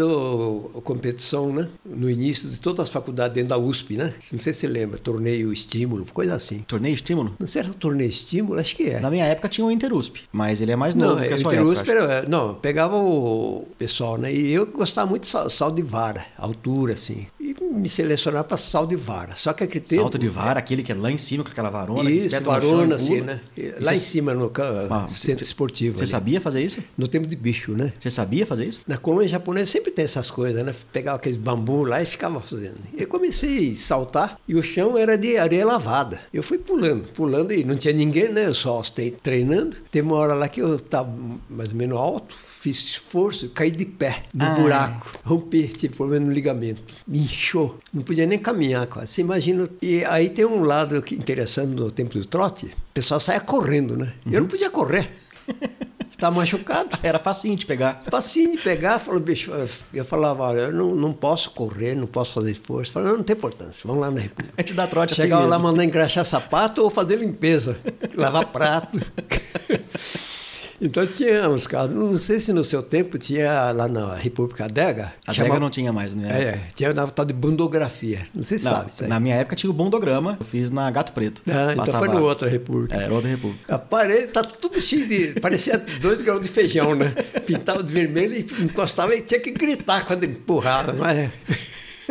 da competição, né? No início de todas as faculdades dentro da USP, né? Não sei se você lembra, torneio estímulo, coisa assim. Torneio estímulo? Não sei se era torneio estímulo, acho que é. Na minha época tinha o Interusp, mas ele é mais novo não, que a sua Interusp época. Era, não, pegava o pessoal, né? E eu gostava muito de sal, sal de vara, altura, assim. E me selecionava para sal de vara. Só que aquele tempo... Salto de vara, aquele que é lá em cima com aquela varona. Isso, varona, assim, né? Lá em cima, no Ah, centro esportivo. Você ali. sabia fazer isso? No tempo de bicho, né? Você sabia fazer isso? Na colônia japonesa sempre tem essas coisas, né? Pegava aqueles bambu lá e ficava fazendo. Eu comecei a saltar e o chão era de areia lavada. Eu fui pulando, pulando e não tinha ninguém, né? Eu só estei treinando. Teve uma hora lá que eu estava mais ou menos alto, fiz esforço, caí de pé no Ah. buraco, rompi, tive problema no ligamento, inchou, não podia nem caminhar quase. Você imagina. E aí tem um lado que interessante no tempo do trote, o pessoal saia correndo, né? Eu não podia correr. Estava machucado. Era facinho de pegar. Facinho de pegar, falou, bicho, eu falava, olha, eu não, não posso correr, não posso fazer esforço. Falei, não, não tem importância, vamos lá na República. A gente dá trote assim Chegava lá mesmo. mandando engraxar sapato ou fazer limpeza, lavar prato. Então tinha uns casos, não sei se no seu tempo tinha lá na República Adega. A chamava- Dega não tinha mais, né? É, tinha uma tal de bundografia. Não sei se Não, sabe na minha época tinha o bondograma, eu fiz na Gato Preto. Ah, então foi no outra República. É, outra república. A parede tá tudo cheio de. parecia dois grãos de feijão, né? Pintava de vermelho e encostava e tinha que gritar quando empurrava, mas.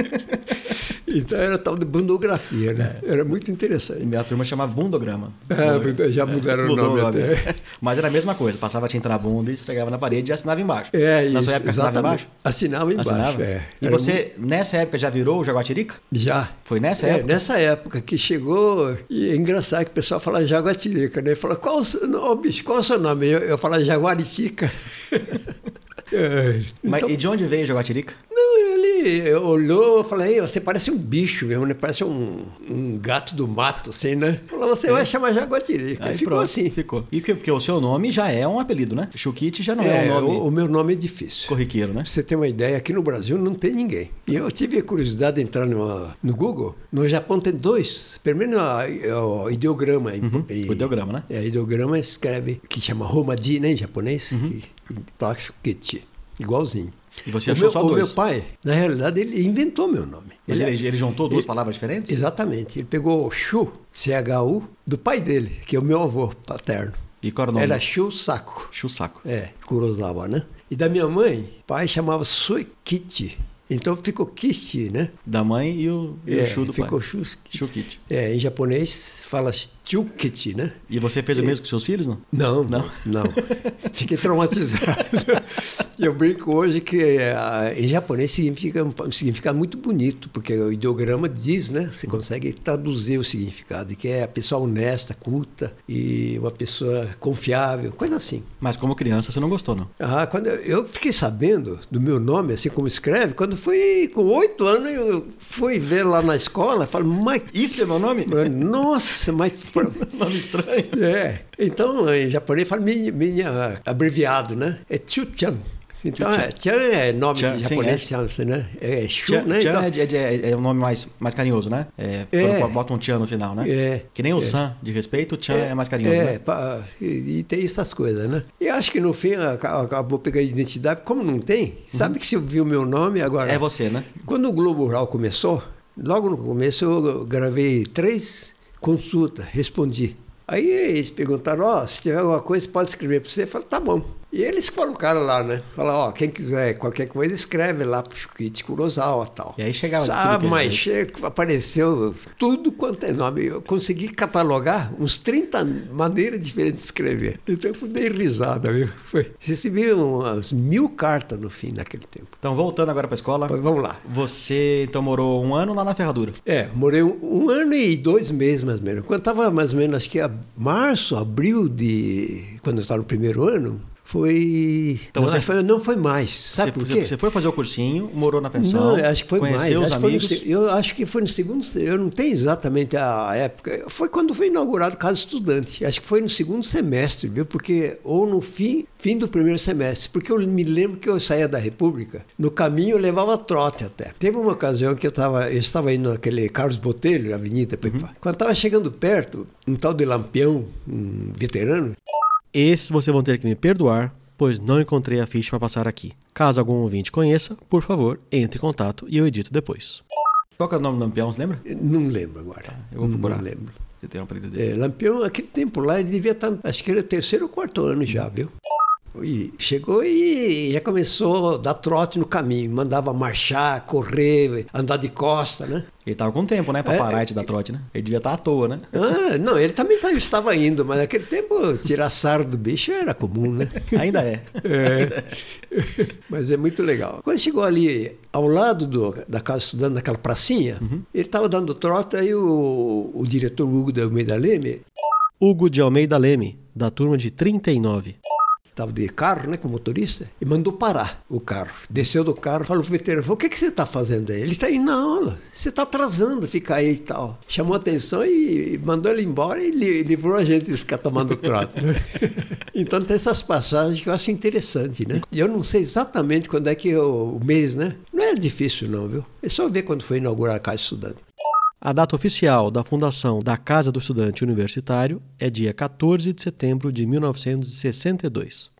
Então era tal de bundografia, né? Era muito interessante. Minha turma chamava bundograma. Ah, já mudaram o nome o nome. até. Mas era a mesma coisa, passava tinta na bunda e esfregava na parede e assinava embaixo. É, Na isso. sua época assinava embaixo? Assinava embaixo, Assinava? é. E Era você, nessa época, já virou o Jaguatirica? muito- Já. Foi nessa É, época? nessa época que chegou, e é engraçado que o pessoal fala Jaguatirica, né? Fala, qual o seu nome, bicho, qual o seu nome? Eu, eu falo Jaguaritica. É, Mas então- e de onde veio o Jaguatirica? Não, ele olhou, eu falei, "Ei, você parece um bicho mesmo, né? Parece um, um gato do mato, assim, né? Falou, você vai chamar Jaguatirica. Aí ficou pronto, assim. Ficou. E que- porque o seu nome já é um apelido, né? Chukite já não é, É, um nome o, o meu nome é difícil. corriqueiro, né? Pra você ter uma ideia, aqui no Brasil não tem ninguém. E eu tive a curiosidade de entrar no, no Google. No Japão tem dois, pelo menos o ideograma. em- em- O ideograma, né? É, ideograma escreve, que chama Romaji, né, em japonês, Uhum. que, tá Shukichi, igualzinho. E você o achou meu, só o dois? meu pai, na realidade, ele inventou meu nome. Mas ele, ele juntou duas ele- palavras diferentes? Exatamente. Ele pegou o Shu, C-H-U, do pai dele, que é o meu avô paterno. E qual era o nome? Era Shu Saku. Chusaco. É, Kurosawa, né? E da minha mãe, pai chamava Suikichi. Então ficou Kishi, né? Da mãe e o, e o É, Shu do ficou pai. Shu. Shukite. É, em japonês fala Chukichi, né? E você fez o mesmo com seus filhos, não? Não, Não? não. Fiquei traumatizado. Eu brinco hoje que ah, em japonês significa um significado muito bonito, porque o ideograma diz, né? Você consegue traduzir o significado, que é a pessoa honesta, culta e uma pessoa confiável, coisa assim. Mas como criança você não gostou, não? Ah, quando eu, eu fiquei sabendo do meu nome, assim como escreve, quando fui com oito anos, eu fui ver lá na escola, falei, mas Isso é meu nome? nossa, mas nome estranho. é. Então, em japonês fala minha, minha abreviado, né? É Chu-chan. Então, é, Chan é nome Chan, de sim, japonês, é. chance, né? É Shu, Tchan, né? tchan Então, é, é é, é um nome mais, mais carinhoso, né? É, É. Quando bota um tchan no final, né? É. Que nem o san de respeito, o tchan é, mais carinhoso, é, né? pá, e, e tem essas coisas, né? E acho que no fim aca- acabou pegando identidade. Como não tem, sabe que se eu vi o meu nome agora. É você, né? Quando o Globo Rural começou, logo no começo eu gravei três consultas, respondi. Aí eles perguntaram, ó, se tiver alguma coisa, pode escrever para você. Eu falei, tá bom. E eles colocaram lá, né? Falaram, ó, quem quiser qualquer coisa, escreve lá pro Chiquite Kurosawa e tal. E aí chegava é mas apareceu tudo quanto é nome. Eu consegui catalogar uns 30 maneiras diferentes de escrever. Então eu dei risada, viu? Foi. Recebi umas mil cartas no fim, naquele tempo. Então, voltando agora pra escola. Mas vamos lá. Você, então, morou um ano lá na Ferradura. É, morei um, um ano e dois meses mais ou menos. Quando estava mais ou menos, acho que a março, abril de. Quando eu estava no primeiro ano, foi. Então não, você- que foi- não foi mais. Sabe você, por quê? Você foi fazer o cursinho, morou na pensão. Não, acho que foi mais. os Acho que foi no amigos. eu acho que foi no segundo. se- Eu não tenho exatamente a época. Foi quando foi inaugurado o Casa Estudante. Acho que foi no segundo semestre, viu? Porque ou no fim, fim do primeiro semestre. Porque eu me lembro que eu saía da República. No caminho eu levava trote até. Teve uma ocasião que eu estava, eu estava indo naquele Carlos Botelho, Avenida. Uhum. Quando estava chegando perto, um tal de Lampião, um veterano, Esse vocês vão ter que me perdoar, pois não encontrei a ficha para passar aqui. Caso algum ouvinte conheça, por favor, entre em contato e eu edito depois. Qual que é o nome do Lampião, você lembra? Não lembro agora. Tá, eu vou procurar. Não lembro. Você tem um apelido dele. É, Lampião, aquele tempo lá, ele devia estar, acho que era o terceiro ou quarto ano já, viu? E chegou e já começou a dar trote no caminho, mandava marchar, correr, andar de costa, né? Ele tava com tempo, né, pra É, parar de dar trote, né? Ele devia estar à toa, né? Ah, não, ele também tá- estava indo, mas naquele tempo tirar sarro do bicho era comum, né? Ainda é. É. Mas é muito legal. Quando chegou ali ao lado do- da casa estudando, naquela pracinha, ele estava dando trote, aí o, o diretor Hugo da Almeida Leme Hugo de Almeida Leme, da turma de 39. Estava de carro, né, com motorista, e mandou parar o carro. Desceu do carro, falou pro veterano, o que, que você está fazendo aí? Ele está indo na aula, você está atrasando, fica aí e tal. Chamou atenção e mandou ele embora e li- livrou a gente de ficar tomando trote. né? então tem essas passagens que eu acho interessante, né? E eu não sei exatamente quando é que é o, o mês, né? Não é difícil não, viu? É só ver quando foi inaugurar a Casa Estudante. A data oficial da fundação da Casa do Estudante Universitário é dia 14 de setembro de 1962.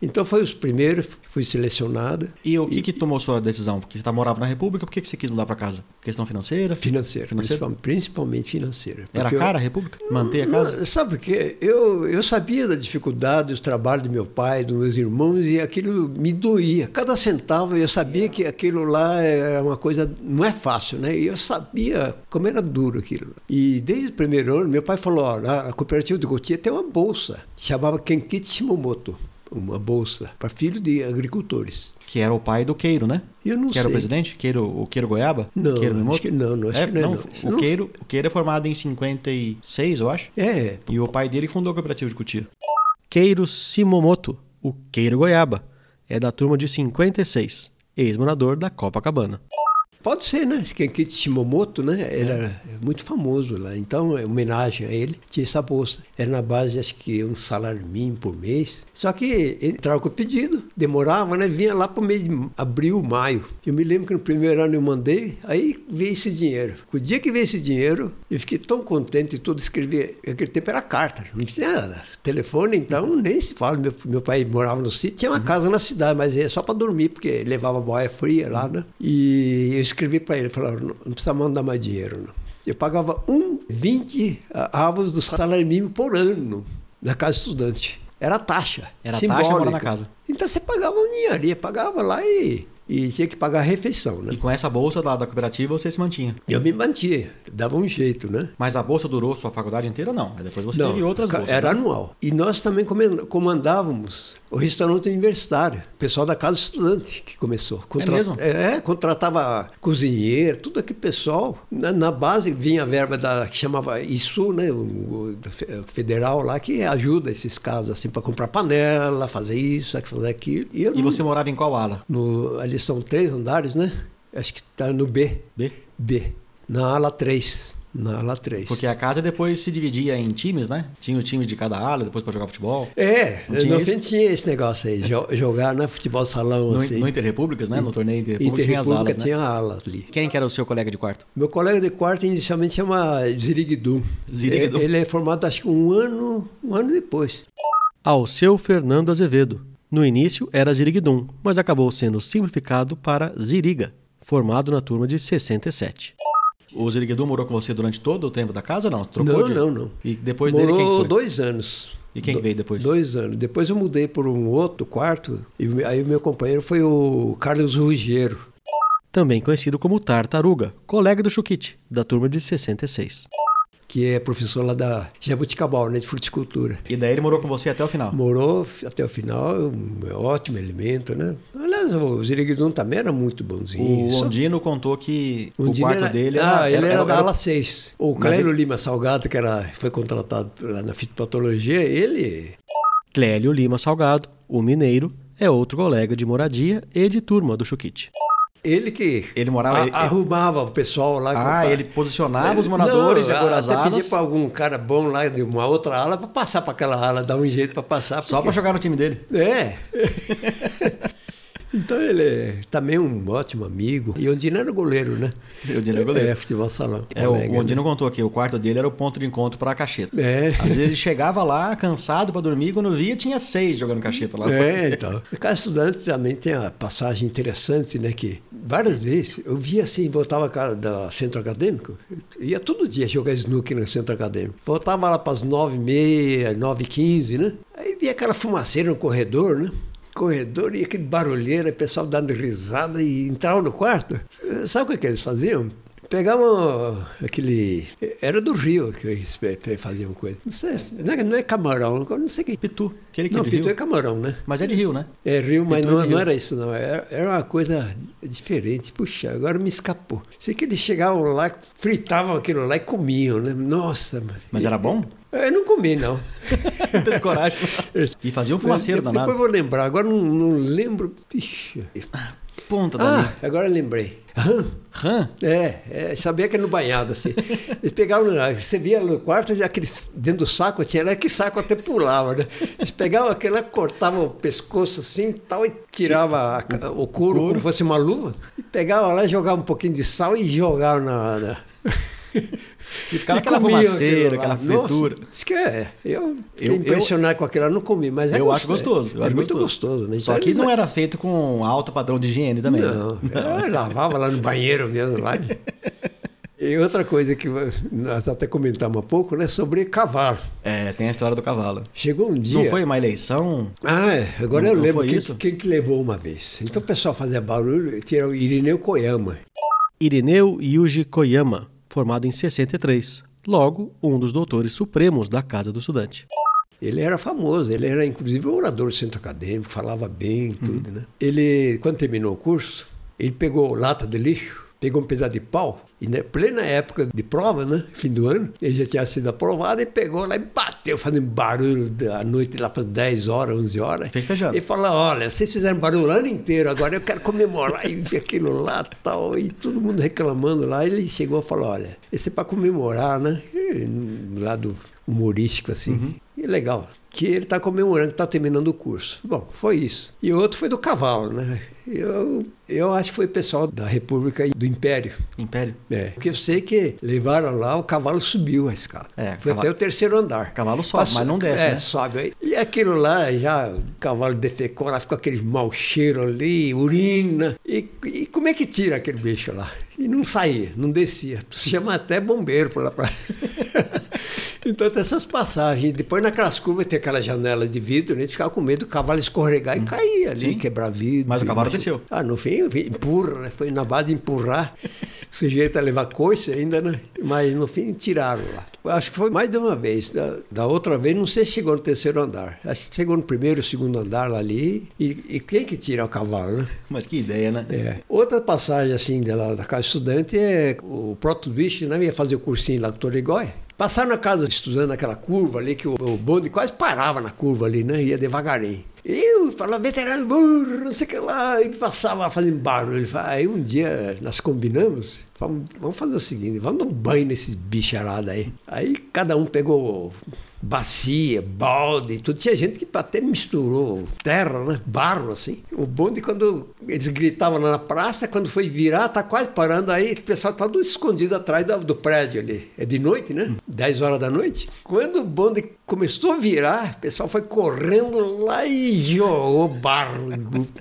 Então foi os primeiros, fui selecionada. E o que, que tomou sua decisão? Porque você tá, morava na República, por que, que você quis mudar para casa? Questão financeira? Financeira, Financeira? principalmente, financeira. Era cara a República? Manter a casa? Não, sabe o quê? Eu, eu sabia da dificuldade, do trabalho do meu pai, dos meus irmãos, e aquilo me doía. Cada centavo, eu sabia que aquilo lá é uma coisa, não é fácil, né? E eu sabia como era duro aquilo. E desde o primeiro ano, meu pai falou, ó, na cooperativa de Gotia tem uma bolsa, chamava Kenkichi Shimomoto, uma bolsa para filhos de agricultores. Que era o pai do Queiro, né? Eu não que era o sei. presidente? Queiro, o Queiro Goiaba? Não, Queiro acho que não, não, acho é, que não é, não, não. O, Queiro, o Queiro é formado em 56, eu acho. É, E o pai dele fundou a cooperativa de Cotia. Queiro Simomoto, o Queiro Goiaba, é da turma de 56, ex-morador da Copacabana. Pode ser, né? Kenkichi Shimomoto, né? Era muito famoso lá. Então, em homenagem a ele, tinha essa bolsa. Era na base, acho que um salário mínimo por mês. Só que entrava com o pedido, demorava, né? Vinha lá para o mês de abril, maio. Eu me lembro que no primeiro ano eu mandei, aí veio esse dinheiro. O dia que veio esse dinheiro, eu fiquei tão contente e tudo. Escrevi, naquele tempo era carta, não tinha telefone, então nem se fala. Meu, meu pai morava no sítio, tinha uma casa na cidade, mas é só para dormir, porque levava boia fria lá, né? E eu escrevi para ele, falava, não, não precisa mandar mais dinheiro, não. Eu pagava 1,20 avos do salário mínimo por ano na casa estudante. Era taxa. Era simbólica. taxa morar na casa. Então você pagava um dinheirinho, pagava lá e, e tinha que pagar a refeição, né? E com essa bolsa lá da cooperativa você se mantinha. Eu me mantinha, dava um jeito, né? Mas a bolsa durou sua faculdade inteira? Não. Aí depois você teve outras bolsas. Era né? anual. E nós também comandávamos o restaurante universitário. O pessoal da casa estudante que começou. mesmo? É, contratava cozinheiro, tudo aquele pessoal. Na, na base vinha a verba da que chamava ISU, né? O, o fe- o federal lá, que ajuda esses casos, assim, para comprar panela, fazer isso, fazer aquilo. eu E não- você morava em qual ala? no, ali são três andares, né? Acho que está no B. B? B. Na ala 3. Na ala 3. Porque a casa depois se dividia em times, né? Tinha o time de cada ala, depois para jogar futebol. É, Não tinha fim tinha esse negócio aí, jo- jogar né, futebol salão No, assim. no Interrepúblicas, né? No torneio Interrepúblicas tinha as alas, né? tinha ala ali. Quem que era o seu colega de quarto? Meu colega de quarto inicialmente chama Ziriguidum. Ziriguidum. Ele é formado acho que um ano, um ano depois. Alceu Fernando Azevedo. No início era Ziriguidum, mas acabou sendo simplificado para Ziriga, formado na turma de 67. O Ziriguidum morou com você durante todo o tempo da casa ou não? Trocou não, de... não, não. E depois Morou dele quem que foi? dois anos. E quem que veio depois? Dois anos. Depois eu mudei por um outro quarto, e o- aí o meu companheiro foi o Carlos Ruggiero. Também conhecido como Tartaruga, colega do Chuquite, da turma de 66. Que é professor lá da Jabuticabal, né, de fruticultura. E daí ele morou com você até o final? Morou até o final, um ótimo elemento, né? Aliás, o Ziriguidum também era muito bonzinho. O Só- Ondino contou que um o quarto era- dele era... Ah, ele era, da era- ala 6. O Clélio ele- Lima Salgado, que era, foi contratado lá na fitopatologia, ele... Clélio Lima Salgado, o mineiro, é outro colega de moradia e de turma do Chuquite. Ele que Ele morava- a- ele- arrumava o pessoal lá. Ah, ele posicionava os moradores Não, até pedia alas, para algum cara bom lá de uma outra ala para passar para aquela ala, dar um jeito para passar. só para porque- jogar no time dele. É. então ele é também um ótimo amigo. E o Ondino era goleiro, né? O Ondino era goleiro. É, futebol salão. É, Colega, o Ondino né? contou aqui, o quarto dele era o ponto de encontro pra cacheta. É. Às vezes ele chegava lá, cansado pra dormir, quando via, tinha seis jogando cacheta lá. É, então. O cara estudante também tem uma passagem interessante, né? Que várias vezes eu via assim, voltava cara da centro acadêmico, ia todo dia jogar snooker no centro acadêmico. Voltava lá para as nove e meia, nove e quinze, né? Aí via aquela fumaceira no corredor, né? Corredor e aquele barulheiro, o pessoal dando risada e entrava no quarto. Sabe o que, que eles faziam? Pegavam aquele. Era do Rio que eles faziam coisa. Não sei, não é, não é camarão, não sei o que. Pitu, aquele que Não, é pitu Rio. é camarão, né? Mas é de Rio, né? É Rio, mas Pitu não, de Rio. não era isso, não. Era, era uma coisa diferente. Puxa, agora me escapou. Sei que eles chegavam lá, fritavam aquilo lá e comiam, né? Nossa. Mas era bom? Eu não comi, não. Não teve coragem. E fazia um fumaceiro Depois danado. eu vou lembrar, agora não, não lembro. Pixa. Ponta da Ah, agora lembrei. Rã. Rã? É, é, sabia que era no banhado, assim. Eles pegavam, você via no quarto, aquele, dentro do saco, tinha lá que saco até pulava, né? Eles pegavam aquele lá, cortavam o pescoço assim e tal, e tirava a- o couro como fosse uma luva, e pegavam lá, jogavam um pouquinho de sal e jogavam na... na... E ficava aquela comiam fumaceira, aquela fritura. Nossa, isso que é. Eu fiquei Eu- impressionado com aquilo lá, não comi, mas é eu acho gostoso, gostoso. Eu é acho muito gostoso. gostoso, né? Só Então que não era feito com alto padrão de higiene também. né? Não, eu lavava lá no banheiro mesmo. Lá. E outra coisa que nós até comentamos há pouco, né? Sobre cavalo. É, tem a história do cavalo. Chegou um dia. Não foi uma eleição? Ah, é. Agora Não- eu não lembro quem, isso? quem que levou uma vez. Então o pessoal fazia barulho, tinha o Irineu Koyama. Irineu Yuji Koyama, formado em 63. Logo, um dos doutores supremos da Casa do Estudante. Ele era famoso, ele era inclusive orador do centro acadêmico, falava bem, Uhum. tudo, né? Ele, quando terminou o curso, ele pegou lata de lixo, pegou um pedaço de pau, e na plena época de prova, né? Fim do ano, ele já tinha sido aprovado e pegou lá e bateu, fazendo barulho à noite, lá para 10 horas, 11 horas. Festejando. E falou: olha, vocês fizeram barulho o ano inteiro, agora eu quero comemorar. E vi aquilo lá tal, e todo mundo reclamando lá. Ele chegou e falou: olha, esse é para comemorar, né? Lado humorístico assim. E legal. Que ele está comemorando que está terminando o curso. Bom, foi isso. E outro foi do cavalo, né? Eu, eu acho que foi pessoal da República e do Império. Império? É. Porque eu sei que levaram lá, o cavalo subiu a escada. É, foi cavalo- até o terceiro andar. Cavalo sobe, mas não desce, é, né? sobe. aí. E aquilo lá, já o cavalo defecou, lá ficou aquele mau cheiro ali, urina. E, e como é que tira aquele bicho lá? E não saía, não descia. Chama até bombeiro por lá pra... Então tem essas passagens. Depois naquelas curvas tem aquela janela de vidro, né? a gente ficava com medo do cavalo escorregar e cair ali, Sim. quebrar vidro. Mas o cavalo desceu. Ah, no fim, empurra, né? Foi na base de empurrar. O sujeito a levar coice ainda, né? Mas no fim tiraram lá. Acho que foi mais de uma vez. Da, da outra vez, não sei se chegou no terceiro andar. Acho que chegou no primeiro, segundo andar lá ali. E, e quem que tira o cavalo, né? Mas que ideia, né? É. Outra passagem assim dela, da casa estudante é o Proto Bicho, né? Ia fazer o cursinho lá com o Torigói. Passaram na casa estudando aquela curva ali, que o, o bonde quase parava na curva ali, né? Ia devagarinho. Eu falava, veterano burro, não sei o que lá, e passava fazendo barulho. Aí um dia nós combinamos, vamos, fazer o seguinte, vamos dar um banho nesses bicharada aí. Aí cada um pegou bacia, balde, tudo. Tinha gente que até misturou terra, né? Barro, assim. O bonde, quando eles gritavam lá na praça, quando foi virar, tá quase parando aí, o pessoal tá tudo escondido atrás do, do prédio ali. É de noite, né? 10 horas da noite. Quando o bonde começou a virar, o pessoal foi correndo lá e jogou barro,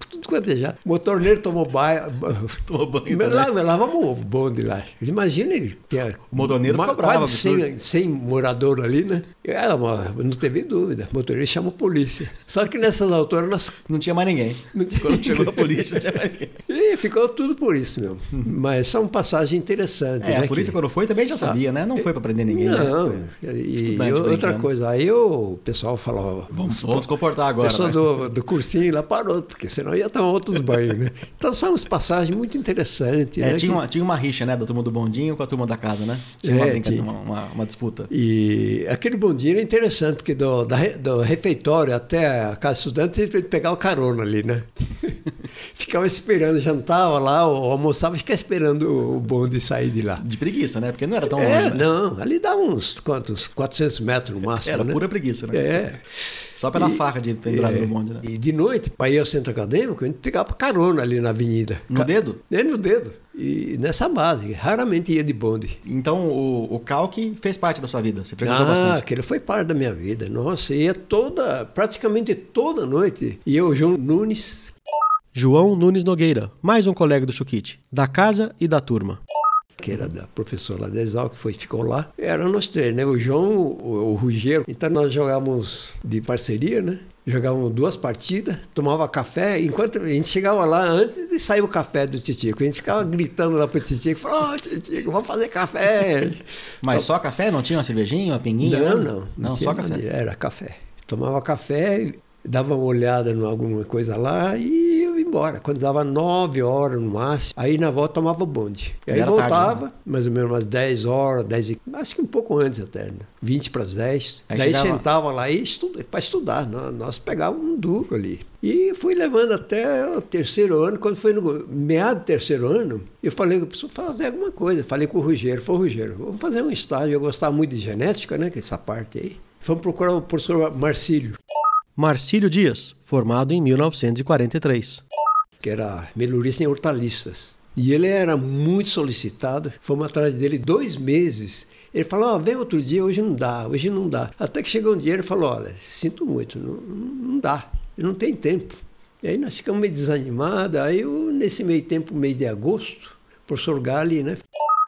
tudo quanto é já. O motorneiro tomou banho. Tomou banho Lá, lavamos o bonde lá. Imagina, tinha O motorneiro ma- ficou bravo, quase absurdo. 100, 100 moradores ali, né? É, uma- não teve dúvida. O motorista chamou a polícia. Só que nessas alturas nós. Não tinha mais ninguém. Tinha Quando chegou a polícia, não tinha mais ninguém. E ficou tudo por isso mesmo. Mas são passagens interessantes. É, né, a polícia que- quando foi também já sabia, né? Não foi pra prender ninguém. né? Não, Foi e, e outra coisa, aí o pessoal falou. Vamos, vamos se comportar agora. pessoa né? do, do cursinho lá parou, porque senão ia tomar outros banhos, né? Então são umas passagens muito interessantes. É, né, tinha, uma, tinha uma rixa, né? Da turma do bondinho com a turma da casa, né? Tinha uma, É, brincadeira, tinha. uma, uma, uma disputa. E aquele bondinho era interessante, porque do, da do refeitório até a casa estudante, ele pegava carona ali, né? ficava esperando, jantava lá, ou almoçava ficava esperando o bonde sair de lá. De preguiça, né? Porque não era tão É, longe, né? não, ali dá uns quantos? 400 metros no máximo. Era né? pura preguiça, né? É. Só pela E- faca de pendurado é, no bonde, né? E de noite, para ir ao centro acadêmico, A gente pegava carona ali na avenida. No dedo? É, no dedo. E nessa base, raramente ia de bonde. Então o, o calque fez parte da sua vida, você frequentou ah, bastante. aquele foi parte da minha vida. Nossa, ia toda, praticamente toda noite. E eu, João Nunes. João Nunes Nogueira, mais um colega do Chuquite, da casa e da turma que era da professora Desal, que foi, ficou lá. Era nós três, né? O João, o, o Ruggiero. Então nós jogávamos de parceria, né? Jogávamos duas partidas, tomava café, enquanto a gente chegava lá antes de sair o café do Titico. A gente ficava gritando lá pro Titico, falou, ô Titico, vamos fazer café. Mas só café? Não tinha uma cervejinha, uma pinguinha? Não, não. Não, não, só café. Era café. Tomava café, dava uma olhada em alguma coisa lá e embora. Quando dava nove horas no máximo, aí na volta tomava bonde. E aí Era voltava, tarde, né? mais ou menos umas 10 horas, 10 e... acho que um pouco antes até, né? 20 para as 10. Aí Daí chegava... sentava lá e estuda, para estudar. Nós, pegávamos um duro ali. E fui levando até o terceiro ano. Quando foi no meado do terceiro ano, eu falei que eu preciso fazer alguma coisa. Falei com o Rogério, foi o Rogério, vamos fazer um estágio. Eu gostava muito de genética, né? Que essa parte aí. Fomos procurar o professor Marcílio. Marcílio Dias, formado em 1943 que era melhorista em hortaliças. E ele era muito solicitado, fomos atrás dele dois meses. Ele falou: vem outro dia, hoje não dá, hoje não dá. Até que chegou um dia ele falou: olha, sinto muito, não, não dá, não tem tempo. E aí nós ficamos meio desanimados. Aí eu, nesse meio tempo, mês de agosto, o professor Gali, né?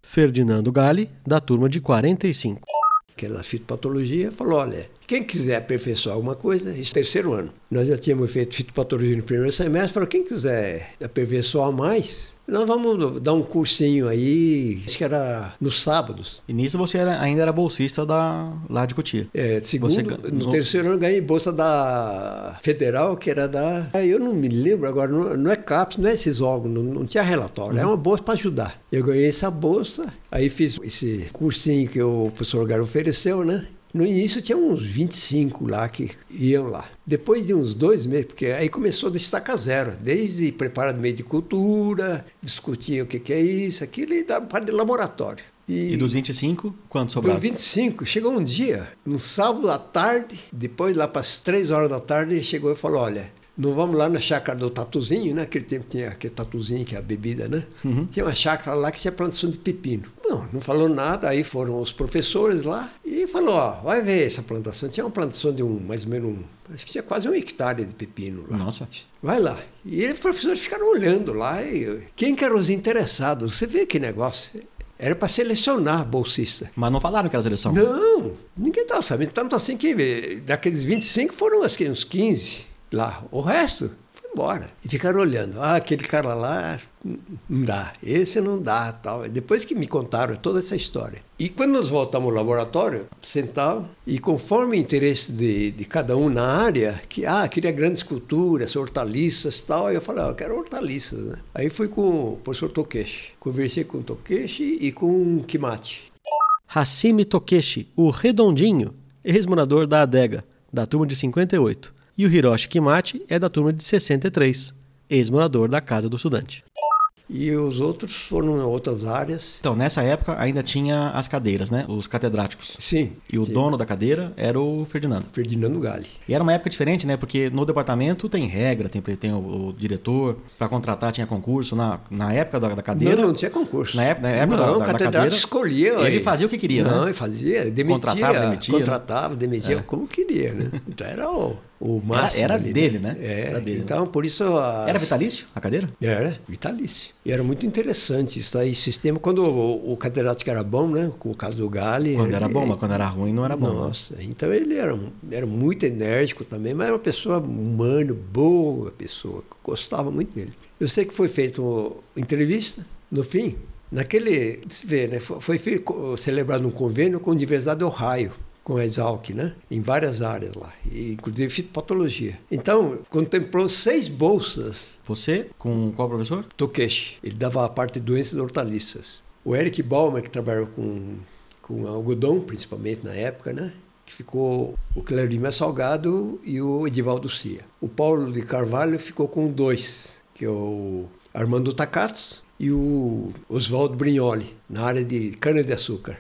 Ferdinando Gali, da turma de 45. Que era da fitopatologia, falou: olha, quem quiser aperfeiçoar alguma coisa, esse terceiro ano. Nós já tínhamos feito fitopatologia no primeiro semestre, falou, quem quiser aperfeiçoar mais, nós vamos dar um cursinho aí, acho que era nos sábados. E nisso você era, ainda era bolsista da, lá de Cotia. É, segundo, você, no, terceiro ano ganhei bolsa da Federal, que era da... Eu não me lembro agora, não, não é CAPES, não é esses órgãos, não, não tinha relatório, uhum. é uma bolsa para ajudar. Eu ganhei essa bolsa, aí fiz esse cursinho que o professor Garo ofereceu, né? No início tinha uns 25 lá que iam lá. Depois de uns dois meses, porque aí começou a destacar zero, desde preparar meio de cultura, discutir o que, que é isso, aquilo, e dava parte de laboratório. E, e, dos 25, quanto sobrava? Dos 25, chegou um dia, um sábado à tarde, depois lá para as 3 horas da tarde, ele chegou e falou: Olha, não vamos lá na chácara do Tatuzinho, né? Naquele tempo tinha aquele Tatuzinho, que é a bebida, né? Uhum. Tinha uma chácara lá que tinha plantação de pepino. Não, não falou nada, aí foram os professores lá e falou, ó, vai ver essa plantação. Tinha uma plantação de um, mais ou menos um, acho que tinha quase um hectare de pepino lá. Nossa. Vai lá. E os professores ficaram olhando lá e quem que eram os interessados? Você vê que negócio. Era para selecionar bolsista. Mas não falaram que era seleção? Não, ninguém estava sabendo. Tanto assim que daqueles 25 foram acho que uns 15 lá. O resto foi embora. E ficaram olhando. Ah, aquele cara lá não dá, esse não dá, tal. Depois que me contaram toda essa história. E quando nós voltamos ao laboratório, sentava e conforme o interesse de, de cada um na área, que ah, queria grandes culturas, hortaliças, tal, eu falei, ah, eu quero hortaliças, né? Aí fui com o professor Tokeshi. Conversei com o Tokeshi e com o Kimati. Hashimi Tokeshi, o redondinho, ex-morador da adega, da turma de 58 e o Hiroshi Kimati é da turma de 63, ex-morador da Casa do Estudante e os outros foram em outras áreas. Então, nessa época ainda tinha as cadeiras, né? Os catedráticos. Sim. E o sim. dono da cadeira era o Ferdinando. Ferdinando Gali. E era uma época diferente, né? Porque no departamento tem regra, tem, tem o, o diretor, para contratar tinha concurso. Na, na época da, da, cadeira. Não, não tinha concurso. Na época, na época não, da, da, da cadeira. escolhia. Ele fazia o que queria, não, né? Não, ele fazia, demitia. Contratava, demitia. Contratava, demitia, é. como queria, né? Então era o o máximo. Era, era ali, dele, né? É, era dele, então, né? por isso. As... Era vitalício a cadeira? Era, vitalício. E era muito interessante isso aí, sistema. Quando o, o catedrático era bom, né? Com o caso do Gali. Quando era bom, mas quando era ruim não era bom. Né? Nossa, então ele era, era muito enérgico também, mas era uma pessoa humana, boa pessoa, gostava muito dele. Eu sei que foi feita uma entrevista, no fim, naquele. Se vê, né? Foi, foi celebrado um convênio com a Universidade do Ohio com a Exalc, né? em várias áreas lá, inclusive fitopatologia. Então, contemplou seis bolsas. Você, com qual professor? Tokeshi. Ele dava a parte de doenças hortaliças. O Eric Baumer, que trabalhou com, com algodão, principalmente na época, né? que ficou o Clério Lima Salgado e o Edivaldo Cia. O Paulo de Carvalho ficou com dois, que é o Armando Takatsu e o Oswaldo Brignoli, na área de cana-de-açúcar.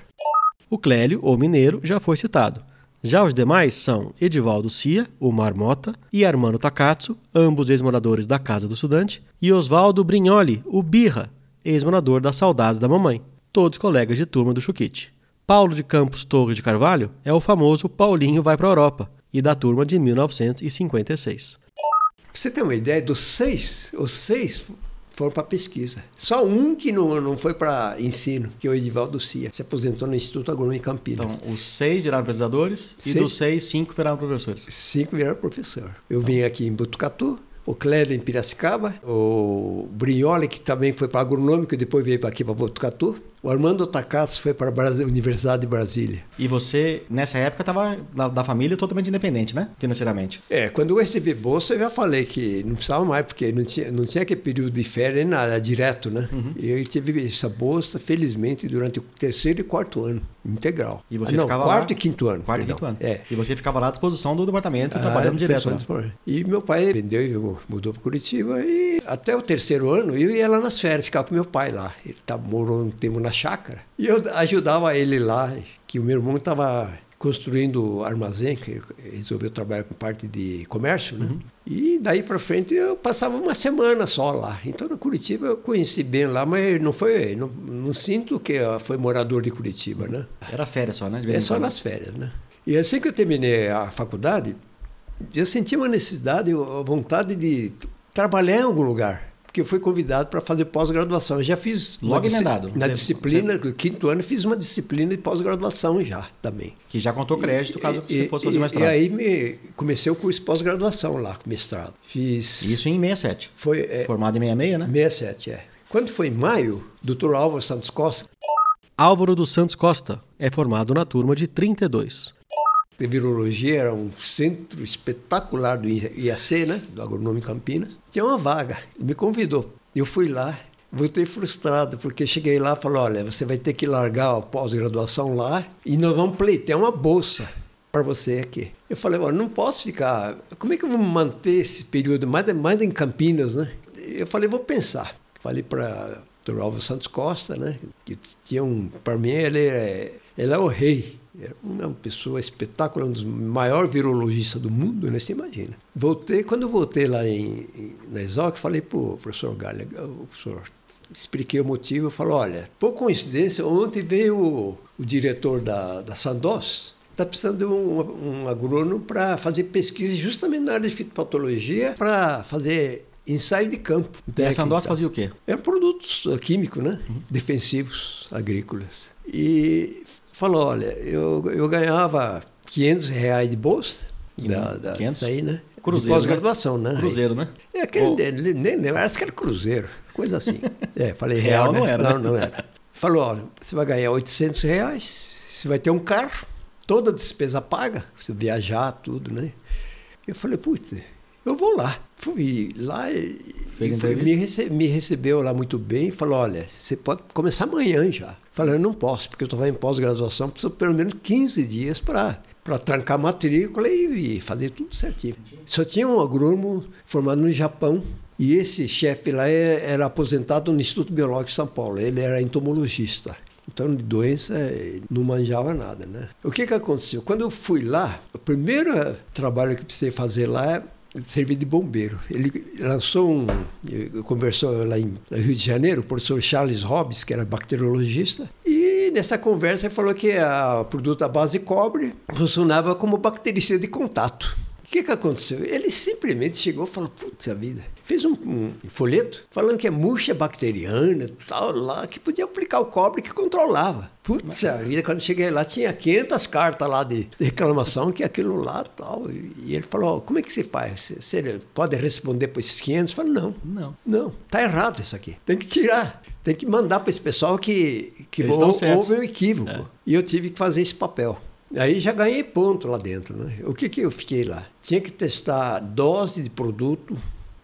O Clélio, ou Mineiro, já foi citado. Já os demais são Edivaldo Cia, o Marmota, e Armando Takatsu, ambos ex-moradores da Casa do Estudante, e Oswaldo Brignoli, o Birra, ex-morador das Saudades da Mamãe, todos colegas de turma do Chuquite. Paulo de Campos Torres de Carvalho é o famoso Paulinho Vai para a Europa, e da turma de 1956. Pra você ter uma ideia, dos seis, os seis foram para pesquisa. Só um que não, não foi para ensino, que é o Edivaldo Cia. Se aposentou no Instituto Agrônomo em Campinas. Então, os seis viraram pesquisadores Seis. e dos seis, cinco viraram professores. Cinco viraram professor. Eu vim aqui em Botucatu, o Cléber em Piracicaba, o Brignoli, que também foi para agronômico e depois veio para aqui para Botucatu. O Armando Takatsu foi para a Universidade de Brasília. E você, nessa época, estava da, família totalmente independente, né? Financeiramente. É, quando eu recebi bolsa, eu já falei que não precisava mais, porque não tinha, não tinha aquele período de férias nem nada, era direto, né? E eu tive essa bolsa, felizmente, durante o terceiro e quarto ano, integral. E você Ah, não, ficava quarto lá- e quinto ano. Quarto e perdão. quinto ano. É. E você ficava lá à disposição do departamento, Ah, trabalhando direto. Né? E meu pai vendeu e mudou para Curitiba e até o terceiro ano eu ia lá nas férias, ficava com meu pai lá. Ele tá, morou um tempo na chácara. E eu ajudava ele lá, que o meu irmão estava construindo armazém, que resolveu trabalhar com parte de comércio, né? E daí para frente eu passava uma semana só lá. Então na Curitiba eu conheci bem lá, mas não foi, não, não sinto que foi morador de Curitiba, né? Era férias só, né? É só nas férias, né? E assim que eu terminei a faculdade, eu senti uma necessidade, a vontade de trabalhar em algum lugar. Porque eu fui convidado para fazer pós-graduação. Eu já fiz. Logo emendado. Na Você- disciplina, no quinto ano, fiz uma disciplina de pós-graduação já também. Que já contou crédito caso E- você fosse fazer mestrado. E aí me, comecei o curso pós-graduação lá, com mestrado. Fiz. Isso em 67. Foi. É, Formado em 66, né? 67, é. Quando foi em maio, doutor Álvaro Santos Costa, Álvaro dos Santos Costa é formado na turma de 32. De virologia, era um centro espetacular do IAC, né? Do Agronômico Campinas. Tinha uma vaga, me convidou. Eu fui lá, voltei frustrado, porque cheguei lá e falei, olha, você vai ter que largar a pós-graduação lá e nós vamos pleitear uma bolsa para você aqui. Eu falei, olha, não posso ficar, como é que eu vou manter esse período, mais, mais em Campinas, né? Eu falei, vou pensar. Falei para o Álvaro Santos Costa, né? Que tinha um, para mim ele é, ele é o rei. Era uma pessoa espetacular, um dos maiores virologistas do mundo, né? Você imagina. Voltei, quando eu voltei lá em, em, na Exalc, falei para o professor Galha, o professor, expliquei o motivo, falou, olha, por coincidência, ontem veio o, o diretor da, da Sandoz, está precisando de um, um agrônomo para fazer pesquisa justamente na área de fitopatologia, para fazer ensaio de campo. E a Sandoz fazia o quê? Eram produtos uh, químicos, né? Defensivos agrícolas. E falou, olha, eu, eu ganhava 500 reais de bolsa. Da, da, 500? Isso aí, né? Cruzeiro, De Pós-graduação, né? Cruzeiro, né? É aquele, Ou- nem, nem, nem, acho que era cruzeiro, coisa assim. É, falei Real real, né? não era, né? Não, não era. Falou, olha, você vai ganhar 800 reais, você vai ter um carro, toda a despesa paga, você viajar, tudo, né? Eu falei, putz, eu vou lá. Fui lá e, e foi- me, rece- me recebeu lá muito bem e falou, olha, você pode começar amanhã já. Falei, não posso, porque eu estou em pós-graduação, preciso pelo menos 15 dias para para trancar a matrícula e, fazer tudo certinho. Só tinha um agrônomo formado no Japão e esse chefe lá é- era aposentado no Instituto Biológico de São Paulo. Ele era entomologista. Então, de doença, não manjava nada, né? O que que aconteceu? Quando eu fui lá, o primeiro trabalho que precisei fazer lá é servir de bombeiro. Ele lançou um... eh, Conversou lá em Rio de Janeiro, o professor Charles Hobbes, que era bacteriologista, e nessa conversa ele falou que o produto à base de cobre funcionava como bactericida de contato. O que, que aconteceu? Ele simplesmente chegou e falou, putz, a vida. Fez um, um folheto falando que é murcha bacteriana, tal, lá, que podia aplicar o cobre que controlava. Putz, a vida, quando cheguei lá, tinha 500 cartas lá de, de reclamação que aquilo lá, tal. E, e ele falou, como é que se faz? Você, pode responder para esses 500? Eu falei, não. Não. Não, tá errado isso aqui. Tem que tirar. Tem que mandar para esse pessoal que, que Eles hou- certos. houve um equívoco. E eu tive que fazer esse papel. Aí já ganhei ponto lá dentro. Né? O que, que eu fiquei lá? Tinha que testar dose de produto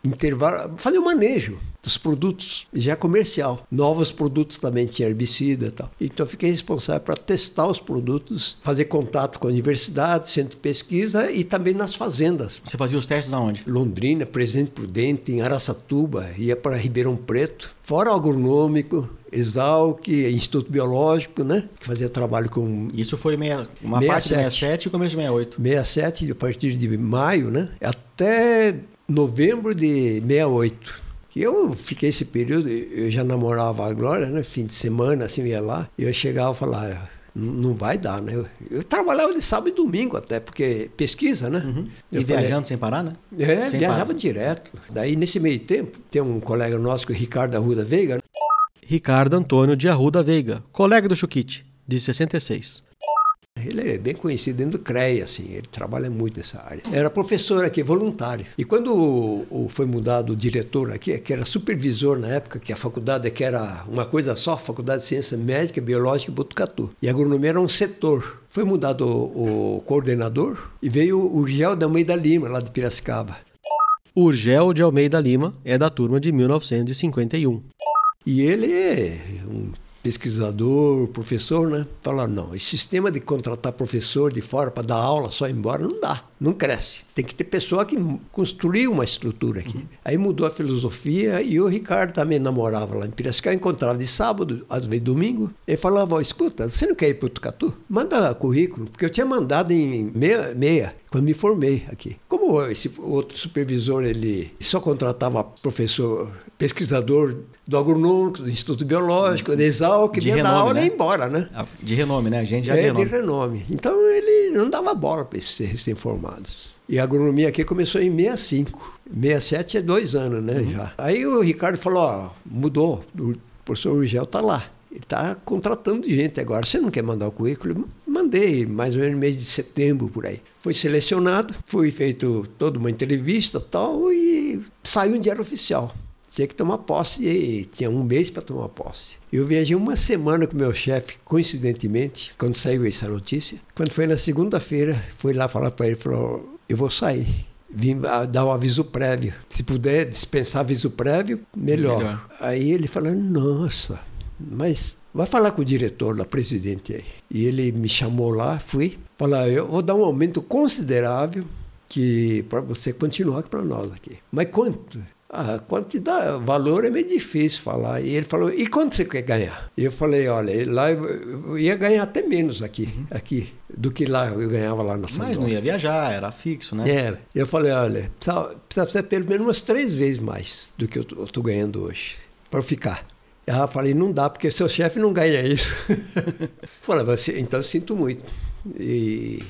intervalo, fazer o manejo dos produtos já comercial. Novos produtos também tinha herbicida e tal. Então eu fiquei responsável para testar os produtos, fazer contato com a universidade, centro de pesquisa e também nas fazendas. Você fazia os testes aonde? Londrina, Presidente Prudente, em Araçatuba, ia para Ribeirão Preto, fora agronômico, Exalc, Instituto Biológico, né? Que fazia trabalho com. Isso foi meia, uma 67. parte de 67 e começo de 68. 67, a partir de maio, né? Até novembro de 68. Que eu fiquei esse período, eu já namorava a Glória, né? Fim de semana, assim, ia lá. E eu chegava e falava, não vai dar, né? Eu, eu, trabalhava de sábado e domingo até, porque pesquisa, né? Uhum. E viajando sem parar, né? É, sem viajava parar. direto. Daí, nesse meio tempo, tem um colega nosso, que é o Ricardo Arruda Veiga. Ricardo Antônio de Arruda Veiga, colega do Chuquite, de 66. Ele é bem conhecido dentro do CREA, assim, ele trabalha muito nessa área. Era professor aqui, voluntário. E quando o, o, foi mudado o diretor aqui, que era supervisor na época, que a faculdade que era uma coisa só, Faculdade de Ciência Médica, Biológica e Botucatu. E a agronomia era um setor. Foi mudado o, o coordenador e veio o Urgel de Almeida Lima, lá de Piracicaba. Urgel de Almeida Lima é da turma de 1951. E ele é um pesquisador, professor, né? Falaram, não, esse sistema de contratar professor de fora para dar aula só embora não dá, não cresce. Tem que ter pessoa que construiu uma estrutura aqui. Uhum. Aí mudou a filosofia e o Ricardo também namorava lá em Piracicaba, encontrava de sábado, às vezes domingo, ele falava, escuta, você não quer ir para o Tucatu? Manda currículo, porque eu tinha mandado em meia, meia quando me formei aqui. Como esse outro supervisor, ele só contratava professor, pesquisador do agronômico, do Instituto Biológico, da Exalc, de renome, aula né? e ia embora, né? Ah, de renome, né? A gente já é, de renome. de renome. Então ele não dava bola para esses recém-formados. E a agronomia aqui começou em 65. 67 é dois anos, né? Uhum. Já. Aí o Ricardo falou: ó, mudou, o professor Urgel está lá. Ele está contratando gente agora. Você não quer mandar o currículo? Mandei, mais ou menos no mês de setembro, por aí. Foi selecionado, foi feito toda uma entrevista tal, e saiu em diário oficial. Tinha que tomar posse, e tinha um mês para tomar posse. Eu viajei uma semana com meu chefe, coincidentemente, quando saiu essa notícia. Quando foi na segunda-feira, fui lá falar para ele, falou, eu vou sair vim dar um aviso prévio. Se puder dispensar aviso prévio, melhor. melhor. Aí ele falou: Nossa, mas vai falar com o diretor lá, presidente aí. E ele me chamou lá, fui. Falar, eu vou dar um aumento considerável que para você continuar aqui para nós aqui. Mas quanto? A quantidade, valor é meio difícil falar. E ele falou, e quanto você quer ganhar? E eu falei, olha, lá eu ia ganhar até menos aqui, uhum. aqui do que lá eu ganhava lá na São Mas não ia viajar, era fixo, né? Era. Eu falei, olha, precisa, precisa ser pelo menos umas três vezes mais do que eu estou ganhando hoje, para ficar. Eu falei, não dá, porque seu chefe não ganha isso. falei, então eu sinto muito. E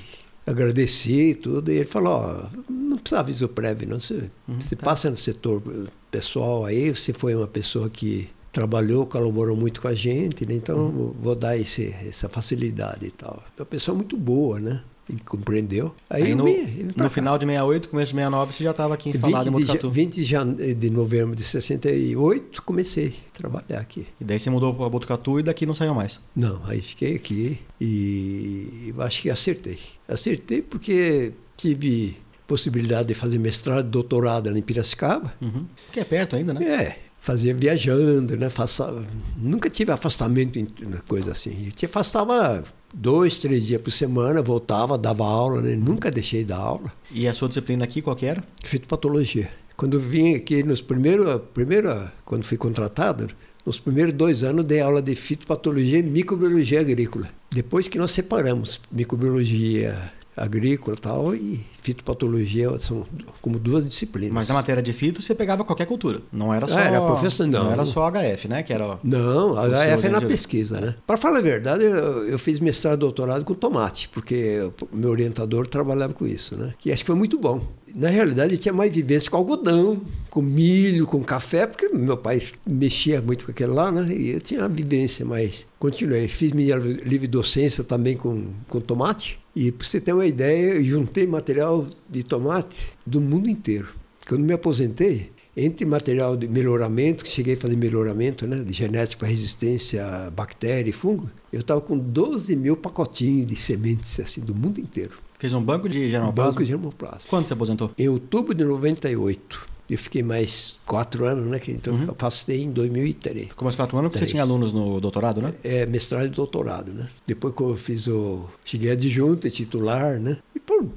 agradeci tudo. E ele falou, ó, não precisa aviso prévio, não. Você, uhum, você tá. passa no setor pessoal aí, você foi uma pessoa que trabalhou, colaborou muito com a gente, né? então uhum. vou dar esse, essa facilidade e tal. É uma pessoa muito boa, né? Ele compreendeu. Aí, Aí no, me, no final de 68, começo de 69, você já estava aqui instalado em Botucatu. De, 20 de, de novembro de 68, comecei a trabalhar aqui. E daí você mudou para Botucatu e daqui não saiu mais? Não, aí fiquei aqui e acho que acertei. Acertei porque tive possibilidade de fazer mestrado, doutorado ali em Piracicaba. Uhum. Que é perto ainda, né? É, fazia viajando, né? Faça... Nunca tive afastamento em coisa assim. Eu te afastava dois, três dias por semana, voltava, dava aula, né? Nunca deixei de dar aula. E a sua disciplina aqui qual que era? Fitopatologia. Quando vim aqui nos primeiros, primeiro, quando fui contratado, nos primeiros dois anos dei aula de fitopatologia e microbiologia agrícola. Depois que nós separamos microbiologia agrícola e tal, e fitopatologia são como duas disciplinas. Mas na matéria de fito você pegava qualquer cultura, não era só ah, era professor, não. não era só HF, né, que era Não, HF é na pesquisa, né? Para falar a verdade, eu, eu, fiz mestrado e doutorado com tomate, porque o meu orientador trabalhava com isso, né? Que acho que foi muito bom. Na realidade, eu tinha mais vivência com algodão, com milho, com café, porque meu pai mexia muito com aquele lá, né? E eu tinha vivência, mas continuei. Fiz minha livre docência também com, com tomate. E para você ter uma ideia, eu juntei material de tomate do mundo inteiro. Quando me aposentei, entre material de melhoramento, que cheguei a fazer melhoramento né, de genética resistência a bactéria e fungo, eu estava com 12 mil pacotinhos de sementes assim, do mundo inteiro. Fez um banco de germoplasma? Banco de germoplasma. Quando você aposentou? Em outubro de 98. Eu fiquei mais quatro anos, né? que- Então Uhum. eu passei em 2003. Ficou mais quatro anos porque você tinha alunos no doutorado, né? É, mestrado e doutorado, né? Depois que eu fiz o... Cheguei adjunto e titular, né? E por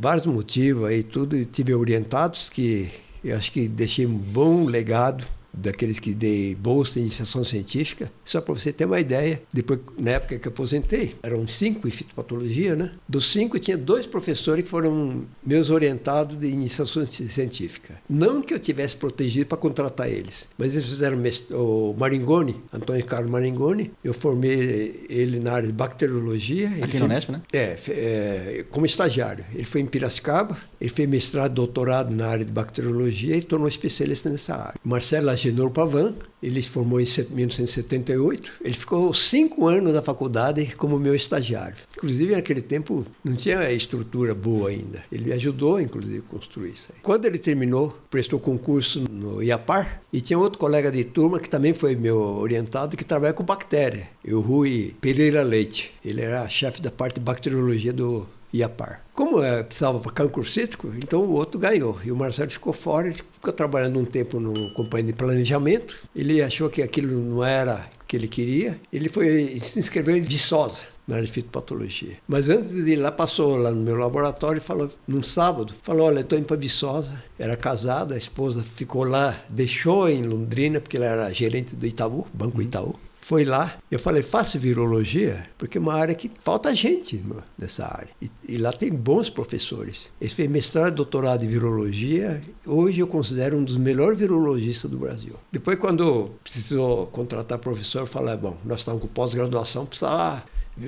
vários motivos aí, tudo, tive orientados que eu acho que deixei um bom legado daqueles que dei bolsa em iniciação científica. Só para você ter uma ideia, depois, na época que eu aposentei, eram cinco em fitopatologia, né? Dos cinco, tinha dois professores que foram meus orientados de iniciação ci- científica. Não que eu tivesse protegido para contratar eles, mas eles fizeram o Maringoni, Antônio Carlos Maringoni, eu formei ele na área de bacteriologia. Aqui no Unesp, né? é, é, como estagiário. Ele foi em Piracicaba, ele fez mestrado, doutorado na área de bacteriologia e tornou especialista nessa área. Marcelo Agenor Pavan, ele se formou em set- 1978, ele ficou cinco anos na faculdade como meu estagiário. Inclusive, naquele tempo, não tinha estrutura boa ainda. Ele ajudou, inclusive, a construir isso aí. Quando ele terminou, prestou concurso no IAPAR, e tinha outro colega de turma que também foi meu orientado, que trabalha com bactéria, o Rui Pereira Leite. Ele era chefe da parte de bacteriologia do IAPAR. Como eh, precisava para cancro cítrico, então o outro ganhou. E o Marcelo ficou fora, ele ficou trabalhando um tempo no companhia de planejamento. Ele achou que aquilo não era o que ele queria. Ele foi se inscreveu em Viçosa, na área de fitopatologia. Mas antes de ir lá, passou lá no meu laboratório e falou, num sábado, falou, olha, estou indo para Viçosa. Era casada, a esposa ficou lá, deixou em Londrina, porque ela era gerente do Itaú, Banco Itaú. Foi lá, eu falei, faço virologia, porque é uma área que falta gente nessa área. E, e lá tem bons professores. Ele fez mestrado e doutorado em virologia, hoje eu considero um dos melhores virologistas do Brasil. Depois, quando precisou contratar professor, eu falei, bom, nós estamos com pós-graduação, precisava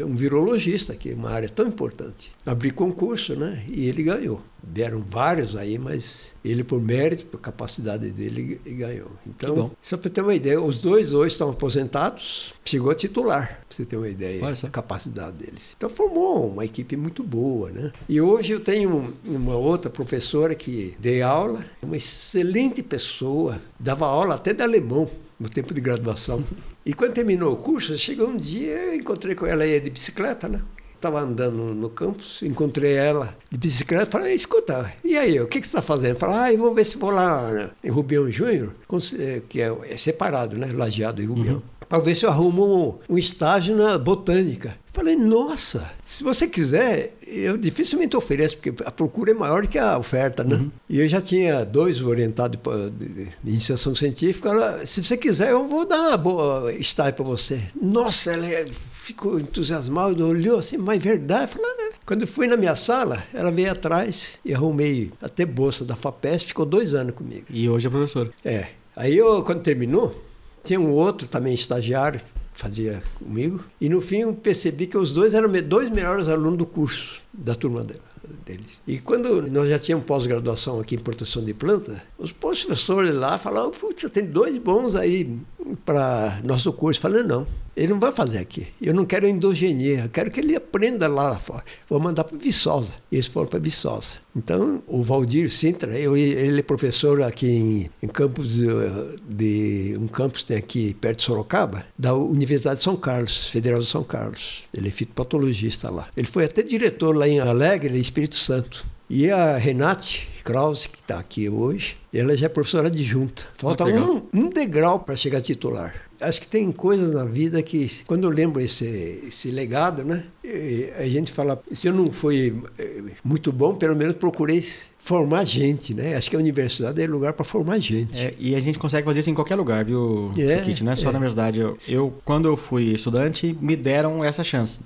um virologista, que é uma área tão importante. Abri concurso, né? E ele ganhou. Deram vários aí, mas ele, por mérito, por capacidade dele, ele ganhou. Então, só para ter uma ideia, os dois hoje estão aposentados, chegou a titular, para você ter uma ideia da capacidade deles. Então formou uma equipe muito boa, né? E hoje eu tenho uma outra professora que dei aula, uma excelente pessoa, dava aula até de alemão no tempo de graduação. E quando terminou o curso, chegou um dia, encontrei com ela ia de bicicleta, né? Estava andando no campus, encontrei ela de bicicleta, falei, escuta, e aí, o que, que você está fazendo? Falei, ah, eu vou ver se vou lá né, em Rubião Júnior, eh, que é, é separado, né? Lajeado e Rubião. Para ver se eu arrumo um, um estágio na botânica. Falei, nossa, se você quiser, eu dificilmente ofereço, porque a procura é maior que a oferta, né? E eu já tinha dois orientados de, de- de iniciação científica. Ela, se você quiser, eu vou dar uma boa estágio para você. Nossa, ela é- ficou entusiasmada, olhou assim, mas verdade? Falei, "É." Quando eu fui na minha sala, ela veio atrás e arrumei até bolsa da FAPESP, ficou dois anos comigo. E hoje é professor. É. Aí eu, quando terminou, tinha um outro também estagiário que fazia comigo. E no fim eu percebi que os dois eram dois melhores alunos do curso, da turma dela. Deles. E quando nós já tínhamos pós-graduação aqui em proteção de planta, os professores lá falavam: Putz, tem dois bons aí para nosso curso. Eu falei: Não, ele não vai fazer aqui. Eu não quero endogenia, eu quero que ele aprenda lá fora. Vou mandar para Viçosa. Eles foram para Viçosa. Então, o Valdir Sintra, eu, ele é professor aqui em, em campus eh, de um campus tem aqui perto de Sorocaba, da Universidade de São Carlos, Federal de São Carlos. Ele é fitopatologista lá. Ele foi até diretor lá em Alegre, em Espírito Santo. E a Renate Krause, que está aqui hoje, ela já é professora adjunta. Falta legal. um, um degrau para chegar titular. Acho que tem coisas na vida que, quando eu lembro esse, esse legado, né? A gente fala, se eu não fui eh, muito bom, pelo menos procurei formar gente, né? Acho que a universidade é lugar para formar gente. É, e a gente consegue fazer isso em qualquer lugar, viu, É, Kit? Não é só é. na universidade. Eu, eu, quando eu fui estudante, me deram essa chance.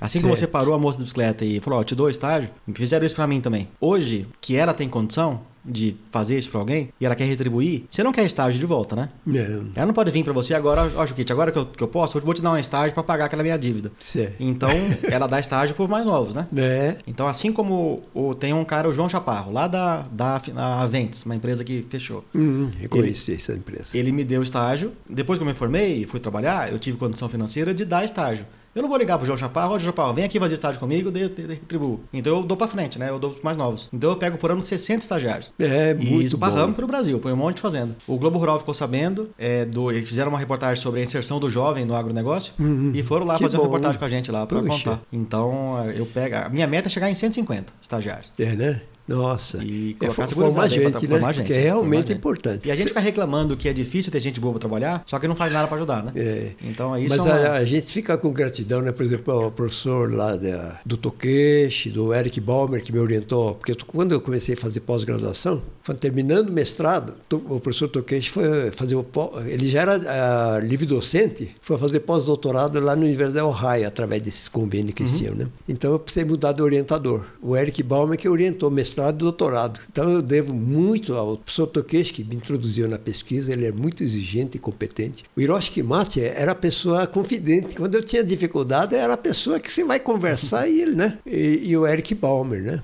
Assim Uhum. Certo. você parou a moça da bicicleta e falou, ó, te dou estágio, fizeram isso pra mim também. Hoje, que ela tem condição de fazer isso pra alguém e ela quer retribuir, você não quer estágio de volta, né? Não, Ela não pode vir pra você agora, ó, Juquite, agora que eu, que eu posso, eu vou te dar um estágio pra pagar aquela minha dívida. certo. Então, ela dá estágio por mais novos, né? É, Então, assim como o, tem um cara, o João Chaparro, lá da, da Aventes, uma empresa que fechou. hum, reconheci essa empresa. Ele me deu estágio. Depois que eu me formei e fui trabalhar, eu tive condição financeira de dar estágio. Eu não vou ligar pro João Chaparro, João Chaparro, vem aqui fazer estágio comigo, eu retribuo. Então eu dou pra frente, né? Eu dou pros mais novos. Então eu pego por ano 60 estagiários. É, E muito esparramos bom. pelo Brasil, põe um monte de fazenda. O Globo Rural ficou sabendo, é, do, eles fizeram uma reportagem sobre a inserção do jovem no agronegócio e foram lá Uhum. Que fazer uma bom. reportagem com a gente lá pra Puxa. contar. Então eu pego. A minha meta é chegar em 150 estagiários. É, né? Nossa. E colocar é, formar gente, né? gente, que é realmente importante. E a gente fica reclamando que é difícil ter gente boa para trabalhar, só que não faz nada para ajudar, né? É. Então isso Mas é a, a, gente fica com gratidão, né? Por exemplo, o professor lá da, do Toqueche, do Eric Balmer, que me orientou, porque quando eu comecei a fazer pós-graduação, terminando o mestrado, o professor Toqueche foi fazer o ele já era uh, livre docente, foi fazer pós-doutorado lá no Universidade de Ohio, através desses convênios que uhum. tinham, né? Então eu precisei mudar de orientador. O Eric Balmer que orientou mestrado e doutorado. Então eu devo muito ao professor Toqueche, que me introduziu na pesquisa, ele é muito exigente e competente. O Hiroshi Kimati era a pessoa confidente. Quando eu tinha dificuldade, era a pessoa que você vai conversar e ele, né? E, e o Eric Balmer, né?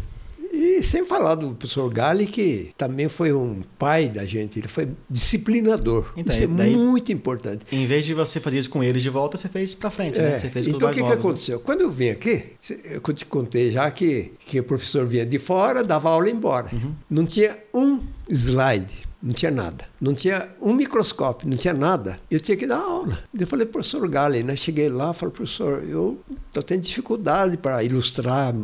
E sem falar do professor Gali, que também foi um pai da gente, ele foi disciplinador. Então, isso é daí, muito importante. Em vez de você fazer isso com eles de volta, você fez para frente, é, né? Você fez então o que, novos, que aconteceu? Né? Quando eu vim aqui, eu te contei já que, que o professor vinha de fora, dava aula e embora. Uhum. Não tinha um slide não tinha nada. Não tinha um microscópio, não tinha nada. Eu tinha que dar aula. Eu falei, professor Galen, né? Cheguei lá, falei, professor, eu estou tendo dificuldade para ilustrar.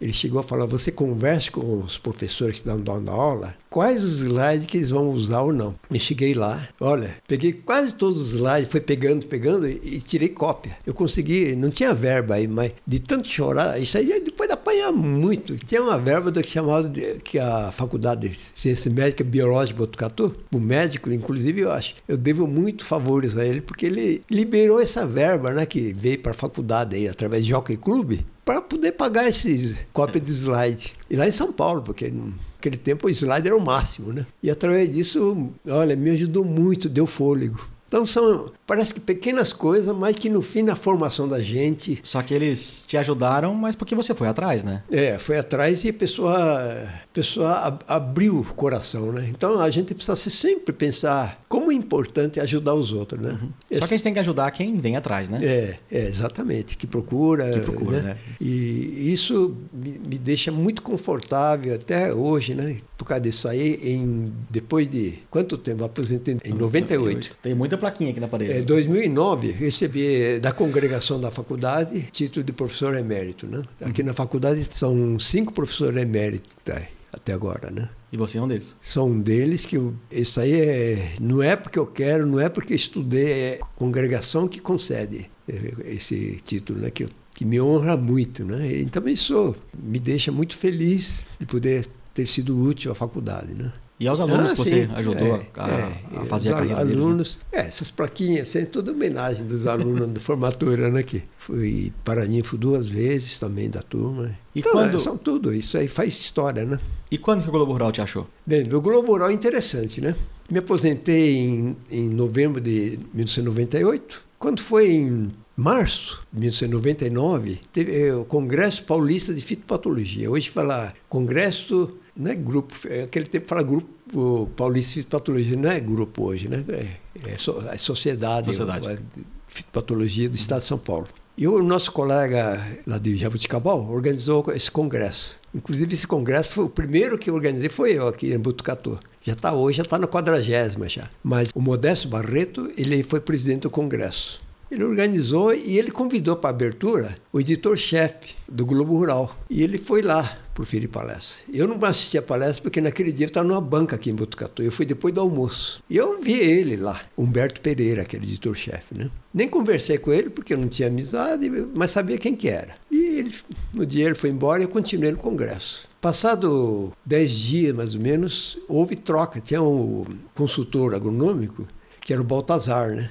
Ele chegou a falar, você converse com os professores que estão dando aula, quais os slides que eles vão usar ou não. Eu cheguei lá, olha, peguei quase todos os slides, foi pegando, pegando e, tirei cópia. Eu consegui, não tinha verba aí, mas de tanto chorar, isso aí depois de apanhar muito. Tinha uma verba do que chamava de, que a faculdade de ciência médica biológica de Botucatu, o médico, inclusive, eu acho. Eu devo muito favores a ele, porque ele liberou essa verba, né, que veio para a faculdade aí, através de Jockey Club, para poder pagar esses cópias de slide. E lá em São Paulo, porque naquele tempo o slide era o máximo, né? E através disso, olha, me ajudou muito, deu fôlego. Então são, parece que pequenas coisas, mas que no fim na formação da gente. Só que eles te ajudaram, mas porque você foi atrás, né? É, foi atrás e a pessoa, a pessoa abriu o coração, né? Então a gente precisa sempre pensar como é importante ajudar os outros, né? Uhum. Esse... Só que a gente tem que ajudar quem vem atrás, né? É, é exatamente, que procura. Que procura, né? né? E isso me, deixa muito confortável até hoje, né? Por causa disso aí, em, depois de quanto tempo? Aposentei em 98. Tem muita plaquinha aqui na parede. Em é, 2009, recebi da congregação da faculdade título de professor emérito. Né? Aqui na faculdade são cinco professores eméritos tá, até agora. Né? E você é um deles? Sou um deles que eu, isso aí é, não é porque eu quero, não é porque estudei, é a congregação que concede é, esse título, né? que, eu, que me honra muito. Né? Então isso me deixa muito feliz de poder ter sido útil à faculdade, né? E aos alunos ah, que você sim. ajudou é, a, é, a, fazer a carreira alunos, deles, né? É, essas plaquinhas, é toda homenagem dos alunos de formatura, né? Que fui paraninfo duas vezes também da turma. E então, quando... É, são tudo, isso aí faz história, né? E quando que o Globo Rural te achou? Bem, o Globo Rural é interessante, né? Me aposentei em, em novembro de 1998. Quando foi em março de 1999, teve o Congresso Paulista de Fitopatologia. Hoje fala Congresso não é grupo, é aquele tempo fala grupo paulista de patologia, não é grupo hoje, né? É, é, so, é sociedade, sociedade. É, patologia do Estado de São Paulo. E o nosso colega lá de Jabuticabal organizou esse congresso. Inclusive esse congresso foi o primeiro que eu organizei foi eu aqui em Butucatu. Já está hoje, já está na quadragésima já. Mas o Modesto Barreto, ele foi presidente do congresso. Ele organizou e ele convidou para a abertura o editor-chefe do Globo Rural. E ele foi lá proferir palestra. Eu não assisti a palestra porque naquele dia eu estava numa banca aqui em Botucatu. Eu fui depois do almoço. E eu vi ele lá, Humberto Pereira, aquele editor-chefe, né? Nem conversei com ele porque eu não tinha amizade, mas sabia quem que era. E ele, no dia ele foi embora e eu continuei no congresso. Passado dez dias, mais ou menos, houve troca. Tinha um consultor agronômico, que era o Baltazar, né?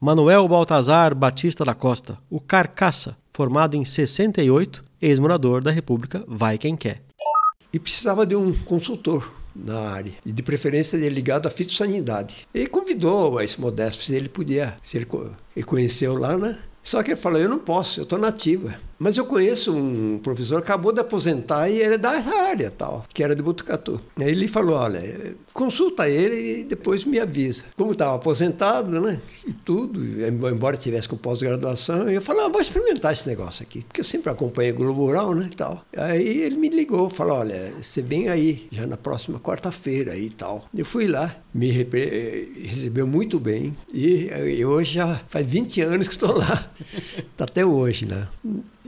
Manuel Baltazar Batista da Costa, o Carcaça, formado em 68, ex-morador da República Vai Quem Quer. E precisava de um consultor na área, e de preferência ligado à fitossanidade. E convidou esse Modesto se ele podia, se ele, ele conheceu lá, né? Só que ele falou, eu não posso, eu estou nativa. Mas eu conheço um professor, acabou de aposentar e ele é da área tal, que era de Botucatu. Aí ele falou, olha, consulta ele e depois me avisa. Como estava aposentado, né, e tudo, embora tivesse com pós-graduação, eu falei, ah, vou experimentar esse negócio aqui, porque eu sempre acompanhei Globo Rural, né, e tal. Aí ele me ligou, falou, olha, você vem aí, já na próxima quarta-feira aí e tal. Eu fui lá, me recebeu muito bem e hoje já faz 20 anos que estou lá, tá até hoje, né.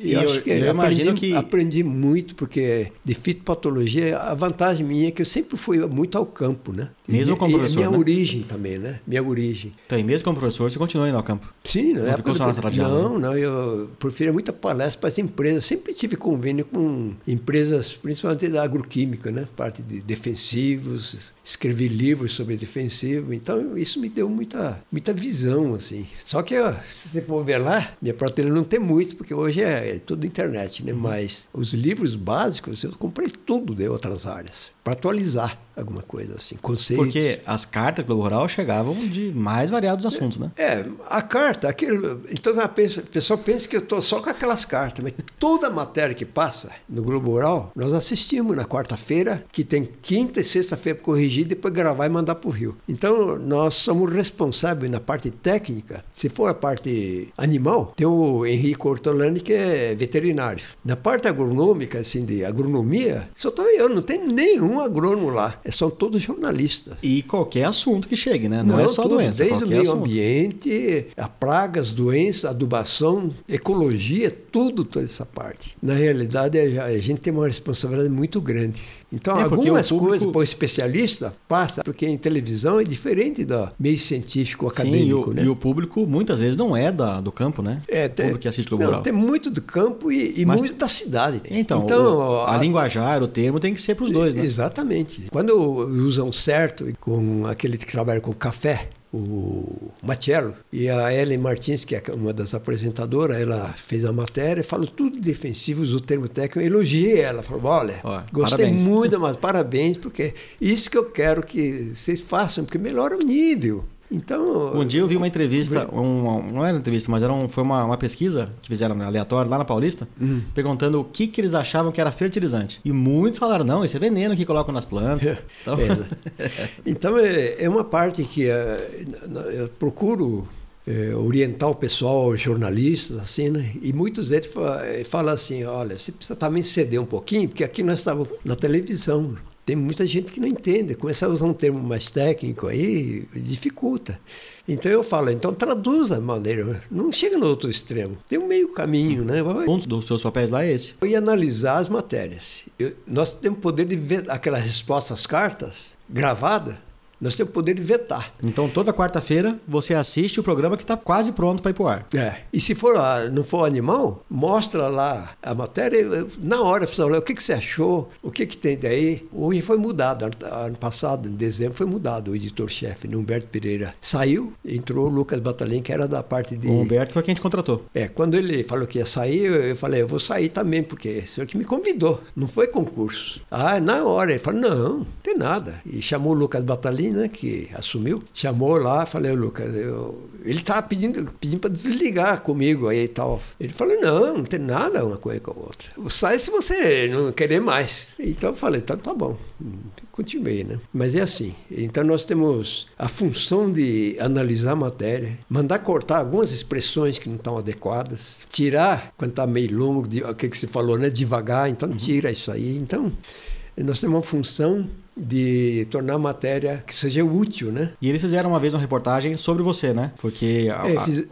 E eu, acho que eu aprendi, imagino que aprendi muito porque de fitopatologia a vantagem minha é que eu sempre fui muito ao campo, né? Mesmo como professor, minha né? origem também, né? Minha origem. Então, e mesmo como professor, você continua indo ao campo? Sim, não, não ficou só na sala de aula? Não, não, eu prefiro muita palestra para as empresas. Sempre tive convênio com empresas, principalmente da agroquímica, né? Parte de defensivos, escrevi livros sobre defensivo, então isso me deu muita, muita visão, assim. Só que, ó, se você for ver lá, minha prateleira não tem muito, porque hoje é, é tudo internet, né? Uhum. Mas os livros básicos eu comprei tudo de outras áreas para atualizar alguma coisa assim, conceitos. Porque as cartas do Globo Rural chegavam de mais variados assuntos, né? É, a carta, aquele, então a pessoa pensa que eu estou só com aquelas cartas, mas toda a matéria que passa no Globo Rural, nós assistimos na quarta-feira, que tem quinta e sexta-feira para corrigir, depois gravar e mandar para o Rio. Então, nós somos responsáveis na parte técnica. Se for a parte animal, tem o Henrique Ortolani, que é veterinário. Na parte agronômica, assim, de agronomia, só estou eu, não tem nenhum agrônomo lá. É, são todos jornalistas. E qualquer assunto que chegue, né? Não, Não é só tudo, doença. Desde o meio assunto. ambiente, a pragas, doenças, adubação, ecologia, tudo, toda essa parte. Na realidade, a gente tem uma responsabilidade muito grande. Então, é algumas público... coisas para o especialista passa, porque em televisão é diferente do meio científico acadêmico. Sim, e o, né? e o público muitas vezes não é da, do campo, né? É, o público que assiste o Globo Rural. Tem muito do campo e, e Mas, muito da cidade. Então, então o, a, a linguajar, o termo tem que ser para os dois, né? Exatamente. Quando usam certo com aquele que trabalha com café, o Matiello e a Ellen Martins, que é uma das apresentadoras, ela fez a matéria, falou tudo defensivo, usou o termo técnico, eu elogiei ela, falou, olha, gostei parabéns. muito, mas parabéns, porque isso que eu quero que vocês façam, porque melhora o nível. Então. Um dia eu vi uma entrevista, um, não era uma entrevista, mas era um, foi uma, uma pesquisa que fizeram aleatório lá na Paulista, uhum. perguntando o que, que eles achavam que era fertilizante. E muitos falaram: não, isso é veneno que colocam nas plantas. Então, é, então é, é, uma parte que é, eu procuro é, orientar o pessoal, os jornalistas, assim, né? E muitos deles falam assim: olha, você precisa também ceder um pouquinho, porque aqui nós estávamos na televisão. Tem muita gente que não entende. Começar a usar um termo mais técnico aí dificulta. Então eu falo, então traduza a maneira, não chega no outro extremo. Tem um meio caminho, né? Um dos seus papéis lá é esse. E analisar as matérias. Eu, nós temos poder de ver aquelas respostas às cartas gravadas nós temos o poder de vetar. Então, toda quarta-feira, você assiste o programa que está quase pronto para ir para o ar. É. E se for, não for animal, mostra lá a matéria, na hora, precisa olhar o que, que você achou, o que, que tem daí. Hoje foi mudado, ano passado, em dezembro, foi mudado o editor-chefe, né, Humberto Pereira. Saiu, entrou o Lucas Batalhem, que era da parte de... O Humberto foi quem te contratou. É, quando ele falou que ia sair, eu falei, eu vou sair também, porque é o senhor que me convidou, não foi concurso. Ah, na hora, ele falou, não, não tem nada. E chamou o Lucas Né, que assumiu, chamou lá, falei, Lucas, eu... ele estava pedindo, pedindo para desligar comigo aí e tal. Ele falou, não, não tem nada uma coisa com a outra. Sai se você não querer mais. Então eu falei, então tá bom. Continuei, né? Mas é assim. Então nós temos a função de analisar a matéria, mandar cortar algumas expressões que não estão adequadas, tirar quando está meio longo, o que, que você falou, né? Devagar, então tira isso aí. Então, nós temos uma função de tornar a matéria que seja útil, né? E eles fizeram uma vez uma reportagem sobre você, né? Porque a, é, fiz...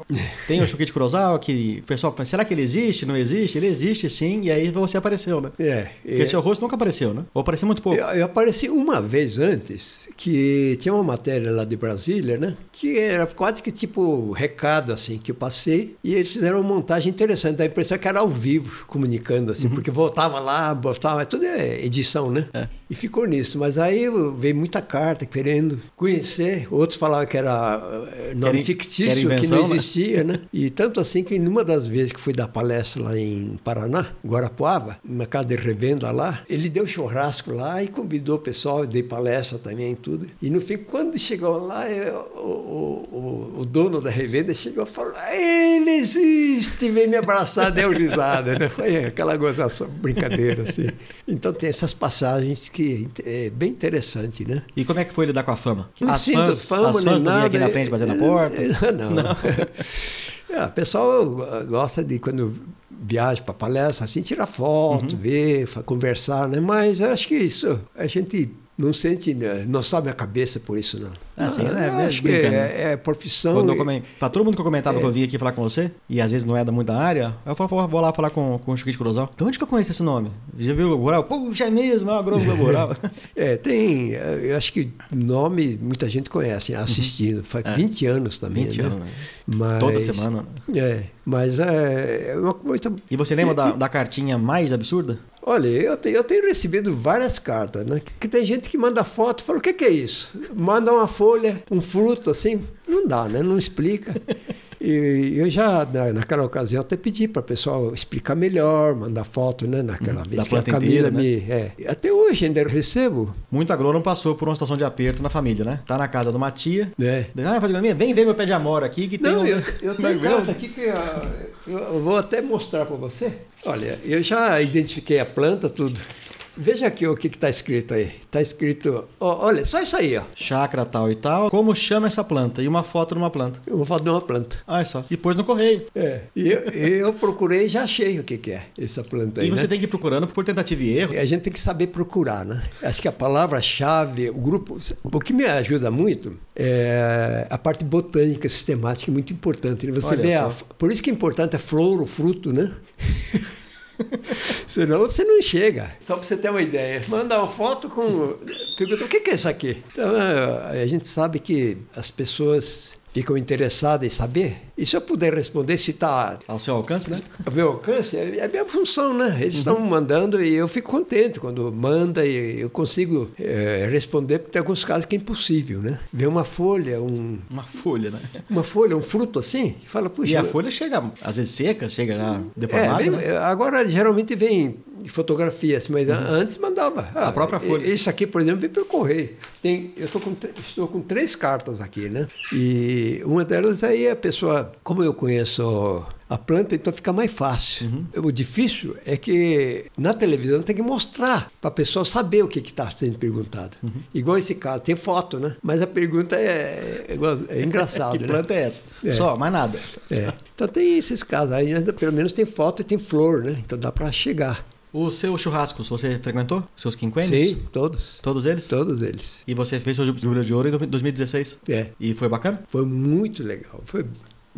tem o Shukichi Kurosawa que o pessoal pensa, será que ele existe? Não existe? Ele existe sim, e aí você apareceu, né? É. Porque é... seu rosto nunca apareceu, né? Ou apareceu muito pouco. Eu, eu, apareci uma vez antes, que tinha uma matéria lá de Brasília, né? Que era quase que tipo recado, assim, que eu passei, e eles fizeram uma montagem interessante, da impressão que era ao vivo, comunicando, assim, uhum. porque voltava lá, botava, tudo é edição, né? É. E ficou nisso, mas aí veio muita carta querendo conhecer. Outros falavam que era eh, nome fictício, invenção, que não né? existia, né? né? E tanto assim que numa das vezes que fui dar palestra lá em Paraná, Guarapuava, numa casa de revenda lá, ele deu churrasco lá e convidou o pessoal, dei palestra também e tudo. E no fim, quando chegou lá, eu, o, o, o, dono da revenda chegou e falou: ele existe, vem me abraçar, deu risada, né? Foi aquela gozação, brincadeira assim. Então tem essas passagens que é bem interessante, né? E como é que foi lidar com a fama? Não as sinto fãs, fama, as fãs nada, aqui na frente batendo na porta? Não. não. é, o pessoal gosta de quando viaja para palestra assim tirar foto, uhum. ver, conversar, né? Mas eu acho que isso a gente não sente, né, não sobe a cabeça por isso, não. Ah, sim, Ah, né? eu É, acho que é, é profissão. Quando. Pra todo mundo que eu comentava É. que eu vim aqui falar com você, e às vezes não é da muita área, eu falo, pô, vou lá falar com, com o Corozal. De onde que eu conheço esse nome? Já viu o Rural? Puxa, é mesmo, é o Globo Rural. É, tem. Eu acho que nome muita gente conhece, assistindo. Faz 20 anos também. 20 né? anos, né? Mas, Toda semana. É, mas é, é uma coisa. E você lembra da, da cartinha mais absurda? Olha, eu tenho, eu tenho recebido várias cartas, né? Que tem gente que manda foto e fala: o que, que é isso? Manda uma folha, um fruto assim. Não dá, né? Não explica. E eu já, na- naquela ocasião, até pedi para o pessoal explicar melhor, mandar foto, né? Naquela vez da que a Camila inteira, né? me. É. Até hoje ainda eu recebo. Muito agrônomo passou por uma situação de aperto na família, né? Tá na casa de uma tia. né? Ah, faz? Vem ver meu pé de amora aqui que tem Não, um... eu, eu tenho carta aqui que eu, eu vou até mostrar para você. Olha, eu já identifiquei a planta, tudo. Veja aqui o que está escrito aí. Está escrito, ó, olha, só isso aí, ó. Chácara tal e tal. Como chama essa planta? E uma foto de uma planta. Eu vou falar de uma planta. Olha só. E pôs no correio. É, e eu, eu procurei e já achei o que, que é essa planta aí. E você né? tem que ir procurando por tentativa e erro. A gente tem que saber procurar, né? Acho que a palavra-chave, o grupo. O que me ajuda muito é a parte botânica, sistemática, é muito importante. né? Você Olha vê a, só. por isso que é importante a flor, o fruto, né? Senão você não chega. Só para você ter uma ideia. Manda uma foto com. Pergunta, o que é isso aqui? Então, é, a gente sabe que as pessoas ficam interessadas em saber. E se eu puder responder se está Ao seu alcance, né? a meu alcance, é é a minha função, né? Eles estão mandando e eu fico contente quando manda e eu consigo eh, responder, porque tem alguns casos que é impossível, né? Ver uma folha, um, Uma folha, né? uma folha, um fruto assim, e fala, puxa... E a folha chega, às vezes seca, chega já é, deformada, vem- né? agora geralmente vem fotografias, mas antes mandava. A própria folha. Isso aqui, por exemplo, vem pelo correio. Tem, eu tô com, estou com três cartas aqui, né? E uma delas aí a pessoa, como eu conheço a planta, então fica mais fácil. Uhum. O difícil é que na televisão tem que mostrar para a pessoa saber o que está sendo perguntado. Uhum. Igual esse caso, tem foto, né? Mas a pergunta é, é, é engraçado. que né? planta é essa? É. Só, mais nada. É. Então tem esses casos aí, pelo menos tem foto e tem flor, né? Então dá para chegar. O seu churrasco, você frequentou? Seus quinquênios? Sim, todos. Todos eles? Todos eles. E você fez seu jubileu de ouro em 2016? É. E foi bacana? Foi muito legal. Foi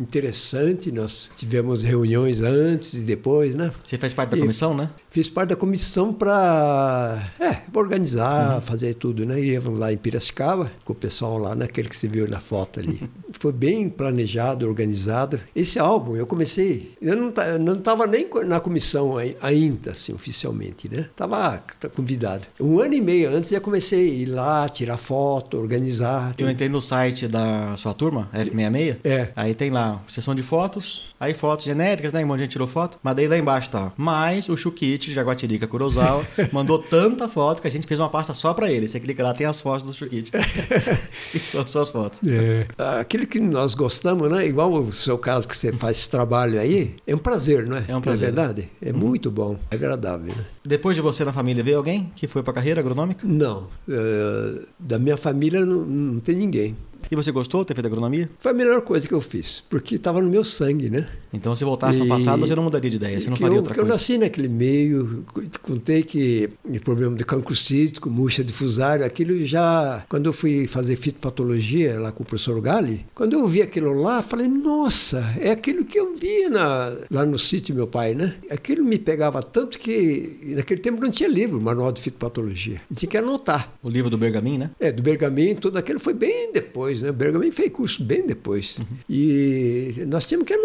interessante. Nós tivemos reuniões antes e depois, né? Você faz parte da E- comissão, né? Fiz parte da comissão para é, organizar, fazer tudo, né? Íamos lá em Piracicaba, com o pessoal lá, naquele que você viu na foto ali. Foi bem planejado, organizado. Esse álbum, eu comecei... Eu não ta- eu não estava nem na comissão ai- ainda, assim, oficialmente, né? Estava convidado. Um ano e meio antes, já comecei a ir lá, tirar foto, organizar. Eu tudo. entrei no site da sua turma, F66. É. Aí tem lá, sessão de fotos, aí fotos genéricas, né? Um monte de gente tirou foto. Mas daí lá embaixo tá. Mas o Chukite, de Jaguatirica Kurosawa, mandou tanta foto que a gente fez uma pasta só pra ele. Você clica lá, tem as fotos do Chukite. e são só as fotos. É. Aquilo que nós gostamos, né? Igual o seu caso que você faz esse trabalho aí, é um prazer, não é? É um prazer. Não é verdade? É muito bom, é agradável, né? Depois de você na família, veio alguém que foi pra carreira agronômica? Não, eh, da minha família não, não tem ninguém. E você gostou de ter feito agronomia? Foi a melhor coisa que eu fiz, porque estava no meu sangue, né? Então, se voltasse E- passado, você não mudaria de ideia, você não faria eu, outra que eu coisa. nasci naquele meio, co- contei que problema de cancro cítico, murcha difusária, aquilo já, quando eu fui fazer fitopatologia lá com o professor Gali, quando eu vi aquilo lá, falei, nossa, é aquilo que eu via na, lá no sítio meu pai, né? Aquilo me pegava tanto que naquele tempo não tinha livro, manual de fitopatologia, tinha que anotar. O livro do Bergamin, né? É, do Bergamin, tudo aquilo foi bem depois, né? O Bergamin fez curso bem depois. E nós tínhamos que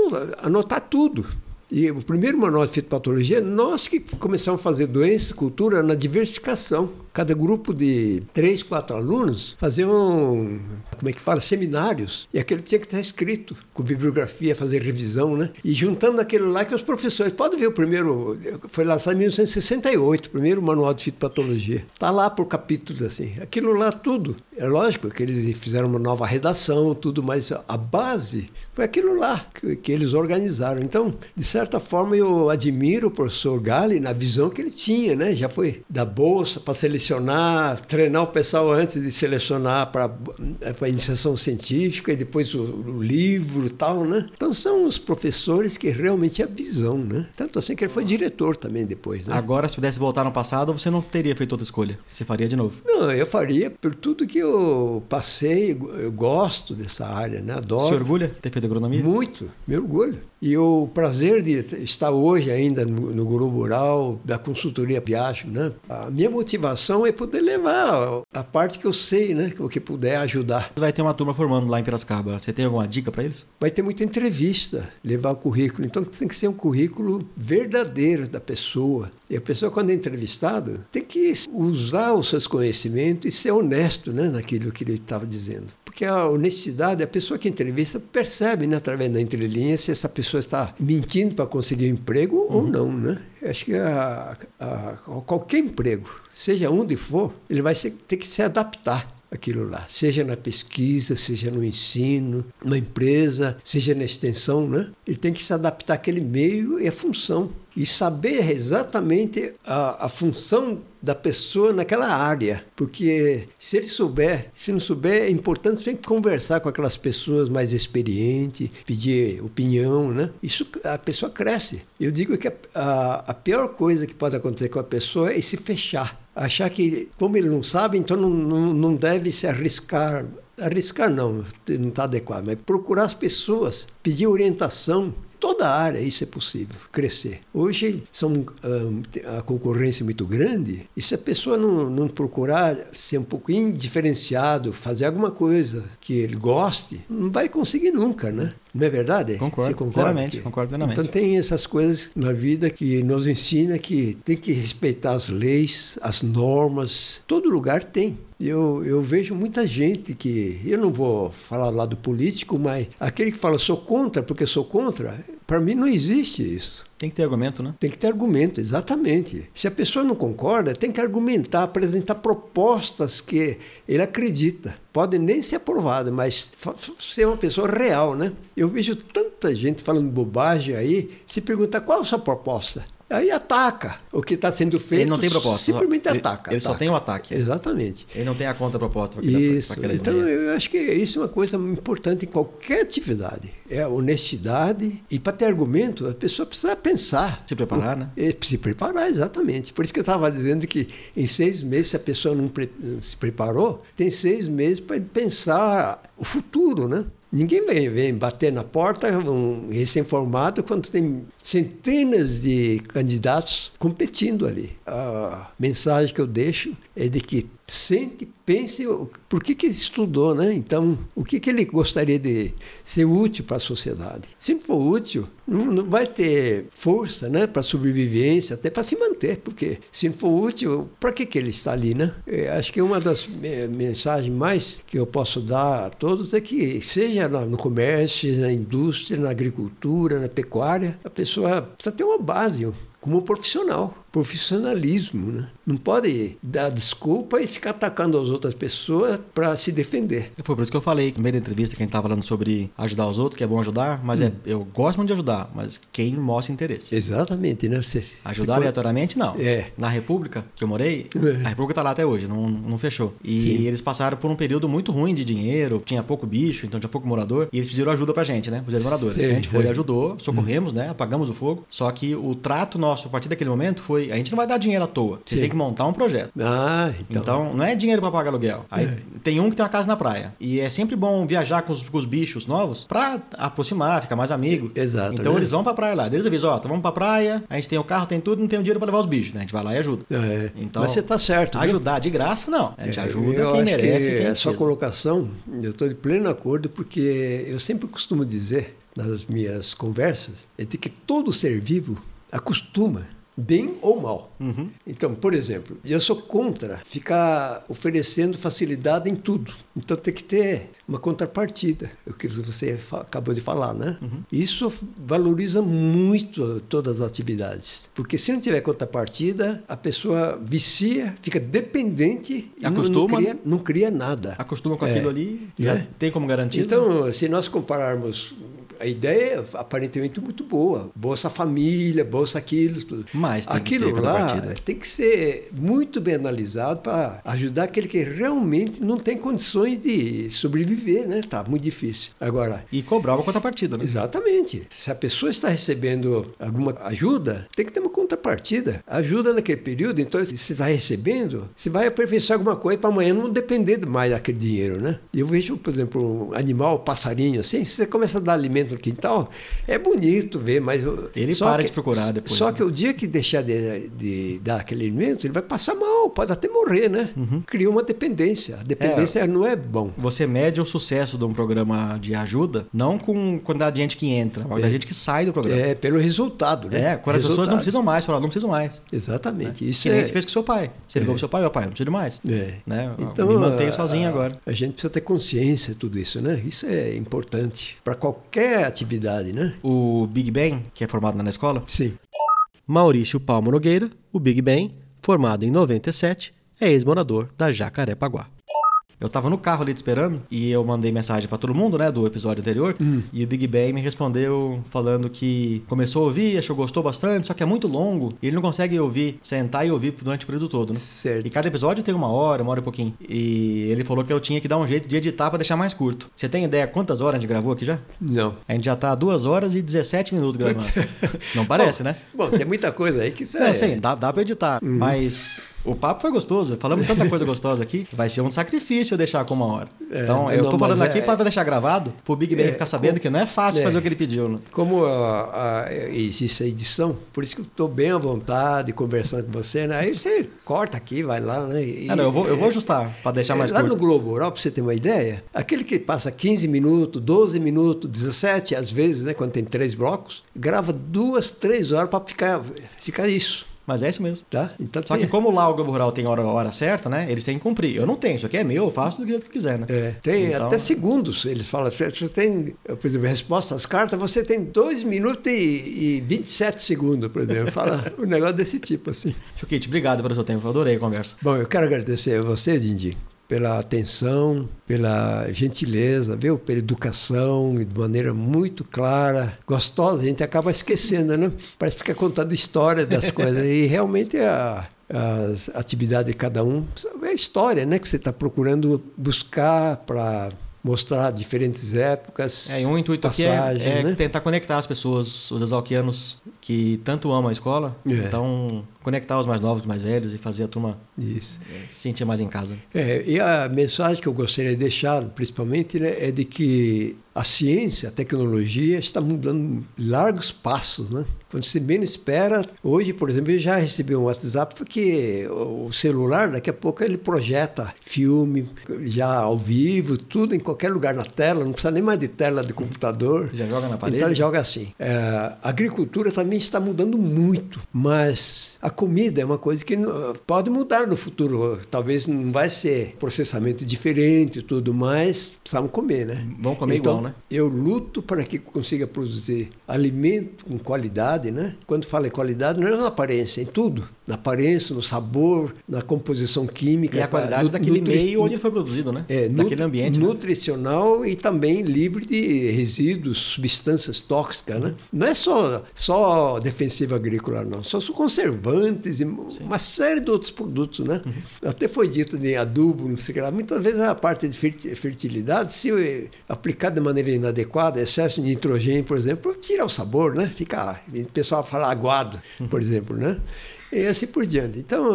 anotar tudo. E o primeiro manual de fitopatologia, nós que começamos a fazer doença, cultura na diversificação. Cada grupo de três, quatro alunos faziam, como é que fala, seminários. E aquilo tinha que estar escrito, com bibliografia, fazer revisão, né? E juntando aquilo lá que os professores... Pode ver o primeiro... Foi lançado em 1968, o primeiro manual de fitopatologia. Está lá por capítulos, assim. Aquilo lá tudo. É lógico que eles fizeram uma nova redação, tudo, mas a base foi aquilo lá que, que eles organizaram. Então, de certa forma, eu admiro o professor Gali na visão que ele tinha, né? Já foi da bolsa para selecionar, treinar o pessoal antes de selecionar para a iniciação científica e depois o, o livro e tal, né? Então são os professores que realmente a visão, né? Tanto assim que ele foi diretor também depois, né? Agora, se pudesse voltar no passado, você não teria feito outra escolha. Você faria de novo. Não, eu faria por tudo que eu passei, eu gosto dessa área, né? Adoro. Se orgulha de ter feito agronomia? Muito, me orgulho. E o prazer de estar hoje ainda no, no Grupo Rural, da consultoria Piacho, né? A minha motivação é poder levar a parte que eu sei, né? O que puder ajudar. Vai ter uma turma formando lá em Piracicaba. Você tem alguma dica para eles? Vai ter muita entrevista, levar o currículo. Então tem que ser um currículo verdadeiro da pessoa. E a pessoa, quando é entrevistada, tem que usar os seus conhecimentos e ser honesto né, naquilo que ele estava dizendo. Porque a honestidade, a pessoa que entrevista percebe, né, através da entrelinha, se essa pessoa está mentindo para conseguir um emprego uhum. ou não, né? Acho que a, a, qualquer emprego, seja onde for, ele vai ser, ter que se adaptar aquilo lá, seja na pesquisa, seja no ensino, na empresa, seja na extensão, né? Ele tem que se adaptar àquele meio e à função e saber exatamente a, a função da pessoa naquela área, porque se ele souber, se não souber, é importante sempre conversar com aquelas pessoas mais experientes, pedir opinião, né? Isso a pessoa cresce. Eu digo que a, a, a pior coisa que pode acontecer com a pessoa é se fechar achar que, como ele não sabe, então não, não, não deve se arriscar. Arriscar não, não está adequado, mas procurar as pessoas, pedir orientação, toda a área isso é possível, crescer. Hoje são, a concorrência é muito grande e se a pessoa não, não procurar ser um pouquinho diferenciado, fazer alguma coisa que ele goste, não vai conseguir nunca, né? Não é verdade? Concordo, Você concorda? Plenamente, concordo plenamente. Então tem essas coisas na vida que nos ensina que tem que respeitar as leis, as normas. Todo lugar tem. Eu, eu vejo muita gente que, eu não vou falar lá do político, mas aquele que fala sou contra porque sou contra, para mim não existe isso. Tem que ter argumento, né? Tem que ter argumento, exatamente. Se a pessoa não concorda, tem que argumentar, apresentar propostas que ele acredita. Podem nem ser aprovadas, mas ser uma pessoa real, né? Eu vejo tanta gente falando bobagem aí, se pergunta qual a sua proposta. Aí ataca o que está sendo feito. Ele não tem proposta. Simplesmente ele, ataca. Ele ataca. só tem o ataque. Exatamente. Ele não tem a conta proposta para Isso. então, eu acho que isso é uma coisa importante em qualquer atividade. É a honestidade. E para ter argumento, a pessoa precisa pensar. Se preparar, né? É, se preparar, exatamente. Por isso que eu estava dizendo que em seis meses, se a pessoa não se preparou, tem seis meses para pensar o futuro, né? Ninguém vem, vem bater na porta, um recém-formado, quando tem centenas de candidatos competindo ali. A mensagem que eu deixo é de que sente, pense por que, que estudou, né? Então, o que, que ele gostaria de ser útil para a sociedade. Se não for útil, não, não vai ter força né, para sobrevivência, até para se manter, porque se não for útil, para que, que ele está ali, né? Eu acho que uma das mensagens mais que eu posso dar a todos é que, seja no comércio, na indústria, na agricultura, na pecuária, a pessoa precisa ter uma base, como profissional profissionalismo. Né? Não pode dar desculpa e ficar atacando as outras pessoas para se defender. Foi por isso que eu falei no meio da entrevista que a gente estava falando sobre ajudar os outros, que é bom ajudar, mas é, hum. é, eu gosto muito de ajudar, mas quem mostra interesse. Exatamente, né? Você, ajudar for... aleatoriamente, não. É. Na República, que eu morei, é. a República está lá até hoje, não, não fechou. E Sim. eles passaram por um período muito ruim de dinheiro, tinha pouco bicho, então tinha pouco morador, e eles pediram ajuda pra gente, né? Os moradores. Sim, a gente foi e ajudou, socorremos, hum. né? Apagamos o fogo. Só que o trato nosso, a partir daquele momento, foi: a gente não vai dar dinheiro à toa. Você tem que montar um projeto. Ah, então. Então, não é dinheiro para pagar aluguel. Aí é. tem um que tem uma casa na praia. E é sempre bom viajar com os, com os bichos novos para aproximar, ficar mais amigo. Exato. Então né? eles vão pra praia lá. Eles avisam, ó, então vamos pra praia, a gente tem o carro, tem tudo, não tem o dinheiro para levar os bichos, né? A gente vai lá e ajuda. É. Então, Mas você tá certo. Ajudar viu? de graça, não. A gente é, ajuda quem merece. Que quem sua colocação, eu estou de pleno acordo, porque eu sempre costumo dizer nas minhas conversas, é de que todo ser vivo acostuma bem ou mal. Uhum. Então, por exemplo, eu sou contra ficar oferecendo facilidade em tudo. Então tem que ter uma contrapartida, o que você acabou de falar, né? Uhum. Isso valoriza muito todas as atividades, porque se não tiver contrapartida, a pessoa vicia, fica dependente e Acostuma, não, cria, não cria nada. Acostuma com aquilo é, ali, já né? tem como garantir. Então, se nós compararmos a ideia é aparentemente muito boa. Bolsa Família, Bolsa aquilo, tudo. Mas tem aquilo que ter lá contrapartida. tem que ser muito bem analisado para ajudar aquele que realmente não tem condições de sobreviver, né? Tá muito difícil. Agora, E cobrar uma contrapartida, né? Exatamente. Se a pessoa está recebendo alguma ajuda, tem que ter uma contrapartida. Ajuda naquele período, então, se você está recebendo, você vai aperfeiçoar alguma coisa para amanhã não depender mais daquele dinheiro, né? Eu vejo, por exemplo, um animal, passarinho, assim, se você começa a dar alimento no quintal, é bonito ver, mas... Ele para que- de procurar depois, Só né? que o dia que deixar de, de dar aquele alimento, ele vai passar mal, pode até morrer, né? Uhum. Cria uma dependência. A dependência não é bom. Você mede o sucesso de um programa de ajuda não com quantidade de gente que entra, mas da gente que sai do programa. É pelo resultado, né? É, quando as pessoas Resultado. não precisam mais, falam, não preciso mais. Exatamente. Isso Que nem é... você fez com seu pai. Você ligou pro seu pai, ó pai, não preciso de mais. É. Né? Então, Me mantenho a- sozinho a- agora. A gente precisa ter consciência de tudo isso, né? Isso é importante para qualquer atividade, né? O Big Ben, que é formado na escola, Sim. Maurício Palmo Nogueira, o Big Ben, formado em 97, é ex-morador da Jacarepaguá. Eu tava no carro ali te esperando e eu mandei mensagem pra todo mundo, né, do episódio anterior. E o Big Ben me respondeu falando que começou a ouvir, achou gostou bastante, só que é muito longo e ele não consegue ouvir, sentar e ouvir durante o período todo, né? Certo. E cada episódio tem uma hora, uma hora e pouquinho. E ele falou que eu tinha que dar um jeito de editar pra deixar mais curto. Você tem ideia quantas horas a gente gravou aqui já? Não. A gente já tá a 2 horas e 17 minutos gravando. Não parece, né? Bom, tem muita coisa aí que isso Não, é... sim, dá, dá pra editar. Mas o papo foi gostoso. Falamos tanta coisa gostosa aqui. Vai ser um sacrifício eu deixar com uma hora. então, eu não, tô falando aqui é- pra deixar gravado, pro Big Ben É, ficar sabendo com- que não é fácil é. fazer o que ele pediu. Né? Como a- a- existe a edição, por isso que eu estou bem à vontade conversando com você, né? Aí você corta aqui, vai lá, né? E- não, eu, vou, eu vou ajustar pra deixar mais É, Lá curto. no Globo Rural, para você ter uma ideia, aquele que passa 15 minutos, 12 minutos, 17, às vezes, né, quando tem três blocos, grava duas, três horas para ficar, ficar isso, Mas é isso mesmo. tá? Então Só tem, que como lá o Globo Rural tem hora, hora certa, né? Eles têm que cumprir. Eu não tenho, isso aqui é meu, eu faço do jeito que eu quiser, né? é, tem Então- até segundos, eles falam, se você tem, por exemplo, resposta às cartas, você tem 2 minutos e, e 27 segundos, por exemplo, fala um negócio desse tipo, assim. Chuquite, obrigado pelo seu tempo, eu adorei a conversa. Bom, eu quero agradecer a você, Dindi, pela atenção, pela gentileza, viu? Pela educação, de maneira muito clara, gostosa. A gente acaba esquecendo, né? Parece que fica contando história das coisas. E realmente a, as atividades de cada um é a história, né? Que você está procurando buscar para mostrar diferentes épocas. É, e um intuito aqui é, é né? tentar conectar as pessoas, os exalquianos que tanto amam a escola, É. então conectar os mais novos, os mais velhos e fazer a turma Isso. se sentir mais em casa. É, e a mensagem que eu gostaria de deixar, principalmente, né, é de que a ciência, a tecnologia está mudando largos passos, né? Quando você menos espera, hoje, por exemplo, eu já recebi um WhatsApp porque o celular, daqui a pouco, ele projeta filme, já ao vivo, tudo em qualquer lugar na tela, não precisa nem mais de tela de computador. Já joga na parede? Então ele joga assim. É, a agricultura também está mudando muito, mas a comida é uma coisa que pode mudar no futuro. Talvez não vai ser processamento diferente e tudo, mas precisamos comer, né? Vamos comer então, igual, né? Eu luto para que consiga produzir alimento com qualidade, né? Quando falo em qualidade, não é na aparência, em tudo. Na aparência, no sabor, na composição química. E a qualidade nu- daquele nutri- meio onde foi produzido, né? é, daquele ambiente. né? Nutricional e também livre de resíduos, substâncias tóxicas, né? Não é só, só defensiva agrícola, não. Só são conservantes e uma série de outros produtos, né? Uhum. Até foi dito de adubo, não sei o que lá. Muitas vezes a parte de ferti- fertilidade, se eh, aplicada de maneira inadequada, excesso de nitrogênio, por exemplo, tira o sabor, né? Fica, o pessoal fala aguado, Uhum. por exemplo, né? E assim por diante. Então,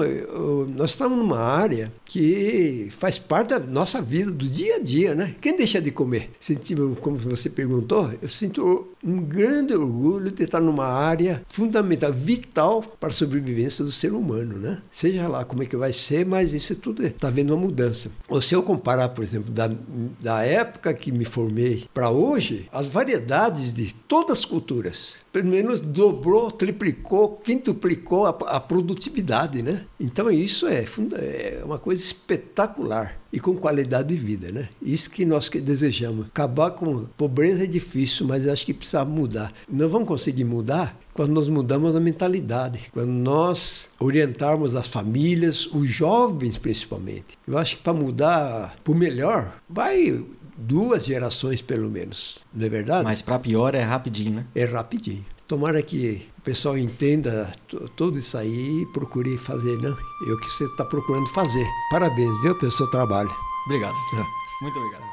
nós estamos numa área que faz parte da nossa vida, do dia a dia, né? Quem deixa de comer? Senti- como você perguntou, eu sinto um grande orgulho de estar numa área fundamental, vital para a sobrevivência do ser humano, né? Seja lá como é que vai ser, mas isso tudo está vendo uma mudança. Ou se eu comparar, por exemplo, da, da época que me formei para hoje, as variedades de todas as culturas, pelo menos dobrou, triplicou, quintuplicou a, a produtividade, né? Então isso é, é uma coisa espetacular e com qualidade de vida, né? Isso que nós que desejamos. Acabar com pobreza é difícil, mas acho que precisa mudar. Não vamos conseguir mudar quando nós mudamos a mentalidade, quando nós orientarmos as famílias, os jovens principalmente. Eu acho que para mudar para o melhor, vai duas gerações pelo menos, não é verdade? Mas para pior é rapidinho, né? É rapidinho. Tomara que o pessoal entenda tudo isso aí e procure fazer, não? É o que você está procurando fazer. Parabéns, viu, pelo seu trabalho. Obrigado. Muito obrigado.